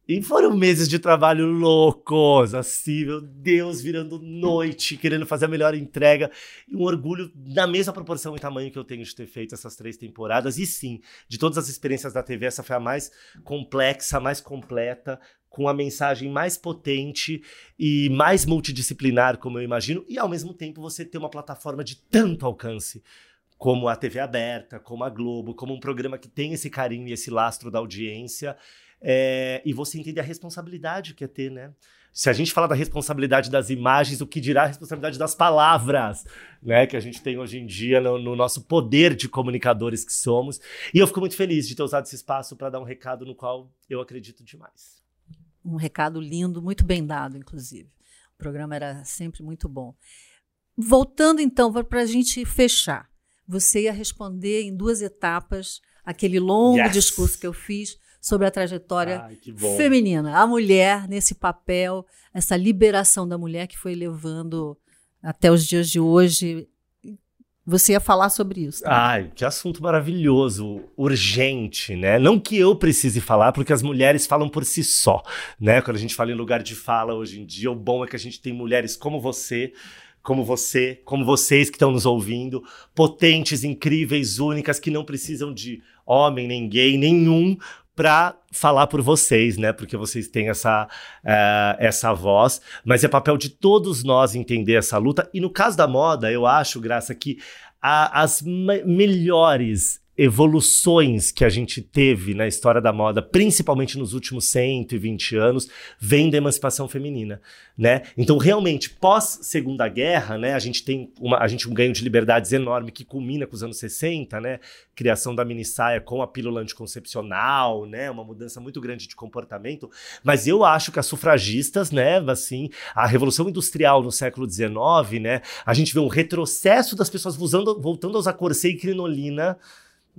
E foram meses de trabalho loucos, assim, meu Deus, virando noite, querendo fazer a melhor entrega. E um orgulho na mesma proporção e tamanho que eu tenho de ter feito essas três temporadas. E sim, de todas as experiências da TV, essa foi a mais complexa, mais completa, com a mensagem mais potente e mais multidisciplinar, como eu imagino. E ao mesmo tempo você ter uma plataforma de tanto alcance como a TV aberta, como a Globo, como um programa que tem esse carinho e esse lastro da audiência. É, e você entende a responsabilidade que é ter, né? Se a gente fala da responsabilidade das imagens, o que dirá a responsabilidade das palavras, né? Que a gente tem hoje em dia no, no nosso poder de comunicadores que somos. E eu fico muito feliz de ter usado esse espaço para dar um recado no qual eu acredito demais. Um recado lindo, muito bem dado, inclusive. O programa era sempre muito bom. Voltando então para a gente fechar, você ia responder em duas etapas aquele longo yes. discurso que eu fiz sobre a trajetória Ai, feminina, a mulher nesse papel, essa liberação da mulher que foi levando até os dias de hoje. Você ia falar sobre isso. Tá? Ai, que assunto maravilhoso, urgente, né? Não que eu precise falar, porque as mulheres falam por si só, né? Quando a gente fala em lugar de fala hoje em dia, o bom é que a gente tem mulheres como você, como você, como vocês que estão nos ouvindo, potentes, incríveis, únicas, que não precisam de homem, nem gay, nenhum para falar por vocês, né? Porque vocês têm essa, uh, essa voz, mas é papel de todos nós entender essa luta. E no caso da moda, eu acho, Graça, que a, as melhores evoluções que a gente teve na história da moda, principalmente nos últimos 120 anos, vem da emancipação feminina, né? Então, realmente, pós Segunda Guerra, né, a gente tem uma, a gente um ganho de liberdades enorme que culmina com os anos 60, né? Criação da mini saia com a pílula anticoncepcional, né? Uma mudança muito grande de comportamento, mas eu acho que as sufragistas, né, assim, a revolução industrial no século XIX, né, a gente vê um retrocesso das pessoas usando, voltando a usar corset e crinolina,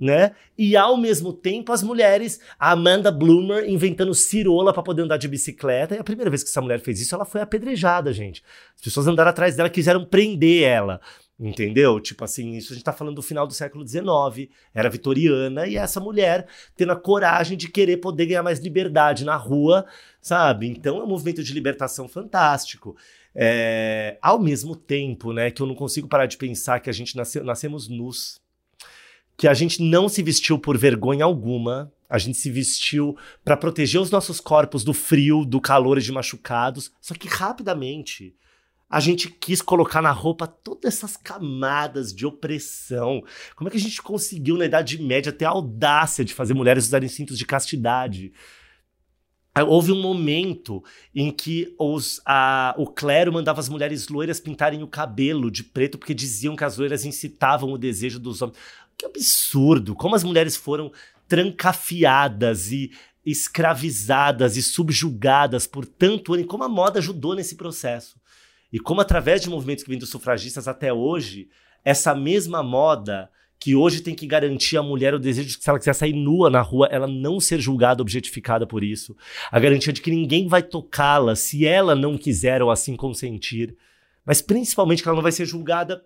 né? E ao mesmo tempo as mulheres, a Amanda Bloomer inventando cirola para poder andar de bicicleta. E a primeira vez que essa mulher fez isso, ela foi apedrejada, gente. As pessoas andaram atrás dela, quiseram prender ela. Entendeu? Tipo assim, isso a gente tá falando do final do século XIX, era vitoriana, e essa mulher tendo a coragem de querer poder ganhar mais liberdade na rua, sabe? Então é um movimento de libertação fantástico. É, ao mesmo tempo, né, que eu não consigo parar de pensar que a gente nasce, nascemos nus que a gente não se vestiu por vergonha alguma, a gente se vestiu para proteger os nossos corpos do frio, do calor e de machucados, só que rapidamente a gente quis colocar na roupa todas essas camadas de opressão. Como é que a gente conseguiu, na Idade Média, ter a audácia de fazer mulheres usarem cintos de castidade? Houve um momento em que os, a, o clero mandava as mulheres loiras pintarem o cabelo de preto porque diziam que as loiras incitavam o desejo dos homens. Que absurdo! Como as mulheres foram trancafiadas e escravizadas e subjugadas por tanto ano, e como a moda ajudou nesse processo. E como, através de movimentos que vêm dos sufragistas até hoje, essa mesma moda que hoje tem que garantir à mulher o desejo de que, se ela quiser sair nua na rua, ela não ser julgada, objetificada por isso. A garantia de que ninguém vai tocá-la se ela não quiser ou assim consentir. Mas principalmente que ela não vai ser julgada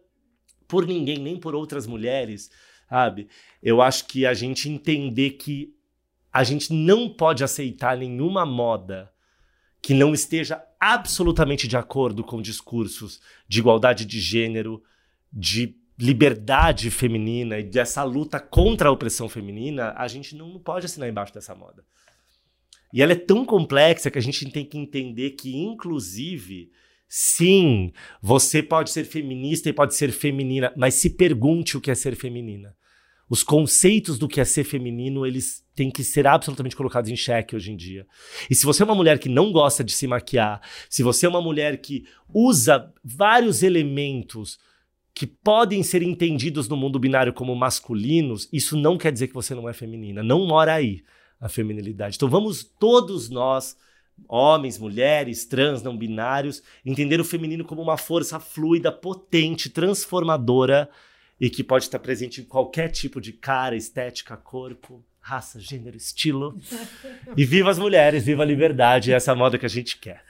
por ninguém, nem por outras mulheres sabe? Eu acho que a gente entender que a gente não pode aceitar nenhuma moda que não esteja absolutamente de acordo com discursos de igualdade de gênero, de liberdade feminina e dessa luta contra a opressão feminina, a gente não pode assinar embaixo dessa moda. E ela é tão complexa que a gente tem que entender que, inclusive, Sim, você pode ser feminista e pode ser feminina, mas se pergunte o que é ser feminina. Os conceitos do que é ser feminino, eles têm que ser absolutamente colocados em xeque hoje em dia. E se você é uma mulher que não gosta de se maquiar, se você é uma mulher que usa vários elementos que podem ser entendidos no mundo binário como masculinos, isso não quer dizer que você não é feminina. Não mora aí a feminilidade. Então vamos todos nós homens, mulheres, trans, não binários, entender o feminino como uma força fluida, potente, transformadora e que pode estar presente em qualquer tipo de cara, estética, corpo, raça, gênero, estilo. E viva as mulheres, viva a liberdade, essa é moda que a gente quer.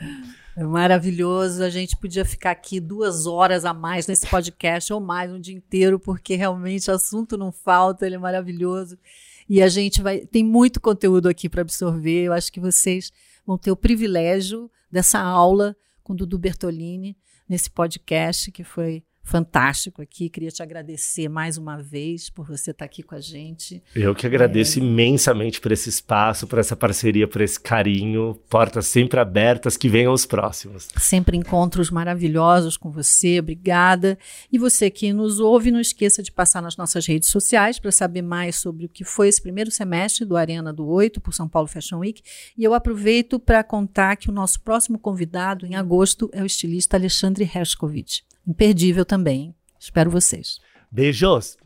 É maravilhoso. A gente podia ficar aqui duas horas a mais nesse podcast ou mais um dia inteiro, porque realmente o assunto não falta, ele é maravilhoso. E a gente vai. Tem muito conteúdo aqui para absorver. Eu acho que vocês vão ter o privilégio dessa aula com Dudu Bertolini nesse podcast que foi fantástico aqui. Queria te agradecer mais uma vez por você estar aqui com a gente. Eu que agradeço é... imensamente por esse espaço, por essa parceria, por esse carinho. Portas sempre abertas, que venham os próximos. Sempre encontros maravilhosos com você. Obrigada. E você que nos ouve, não esqueça de passar nas nossas redes sociais para saber mais sobre o que foi esse primeiro semestre do Arena do 8 por São Paulo Fashion Week. E eu aproveito para contar que o nosso próximo convidado em agosto é o estilista Alexandre Hershkovich imperdível também. Espero vocês. Beijos!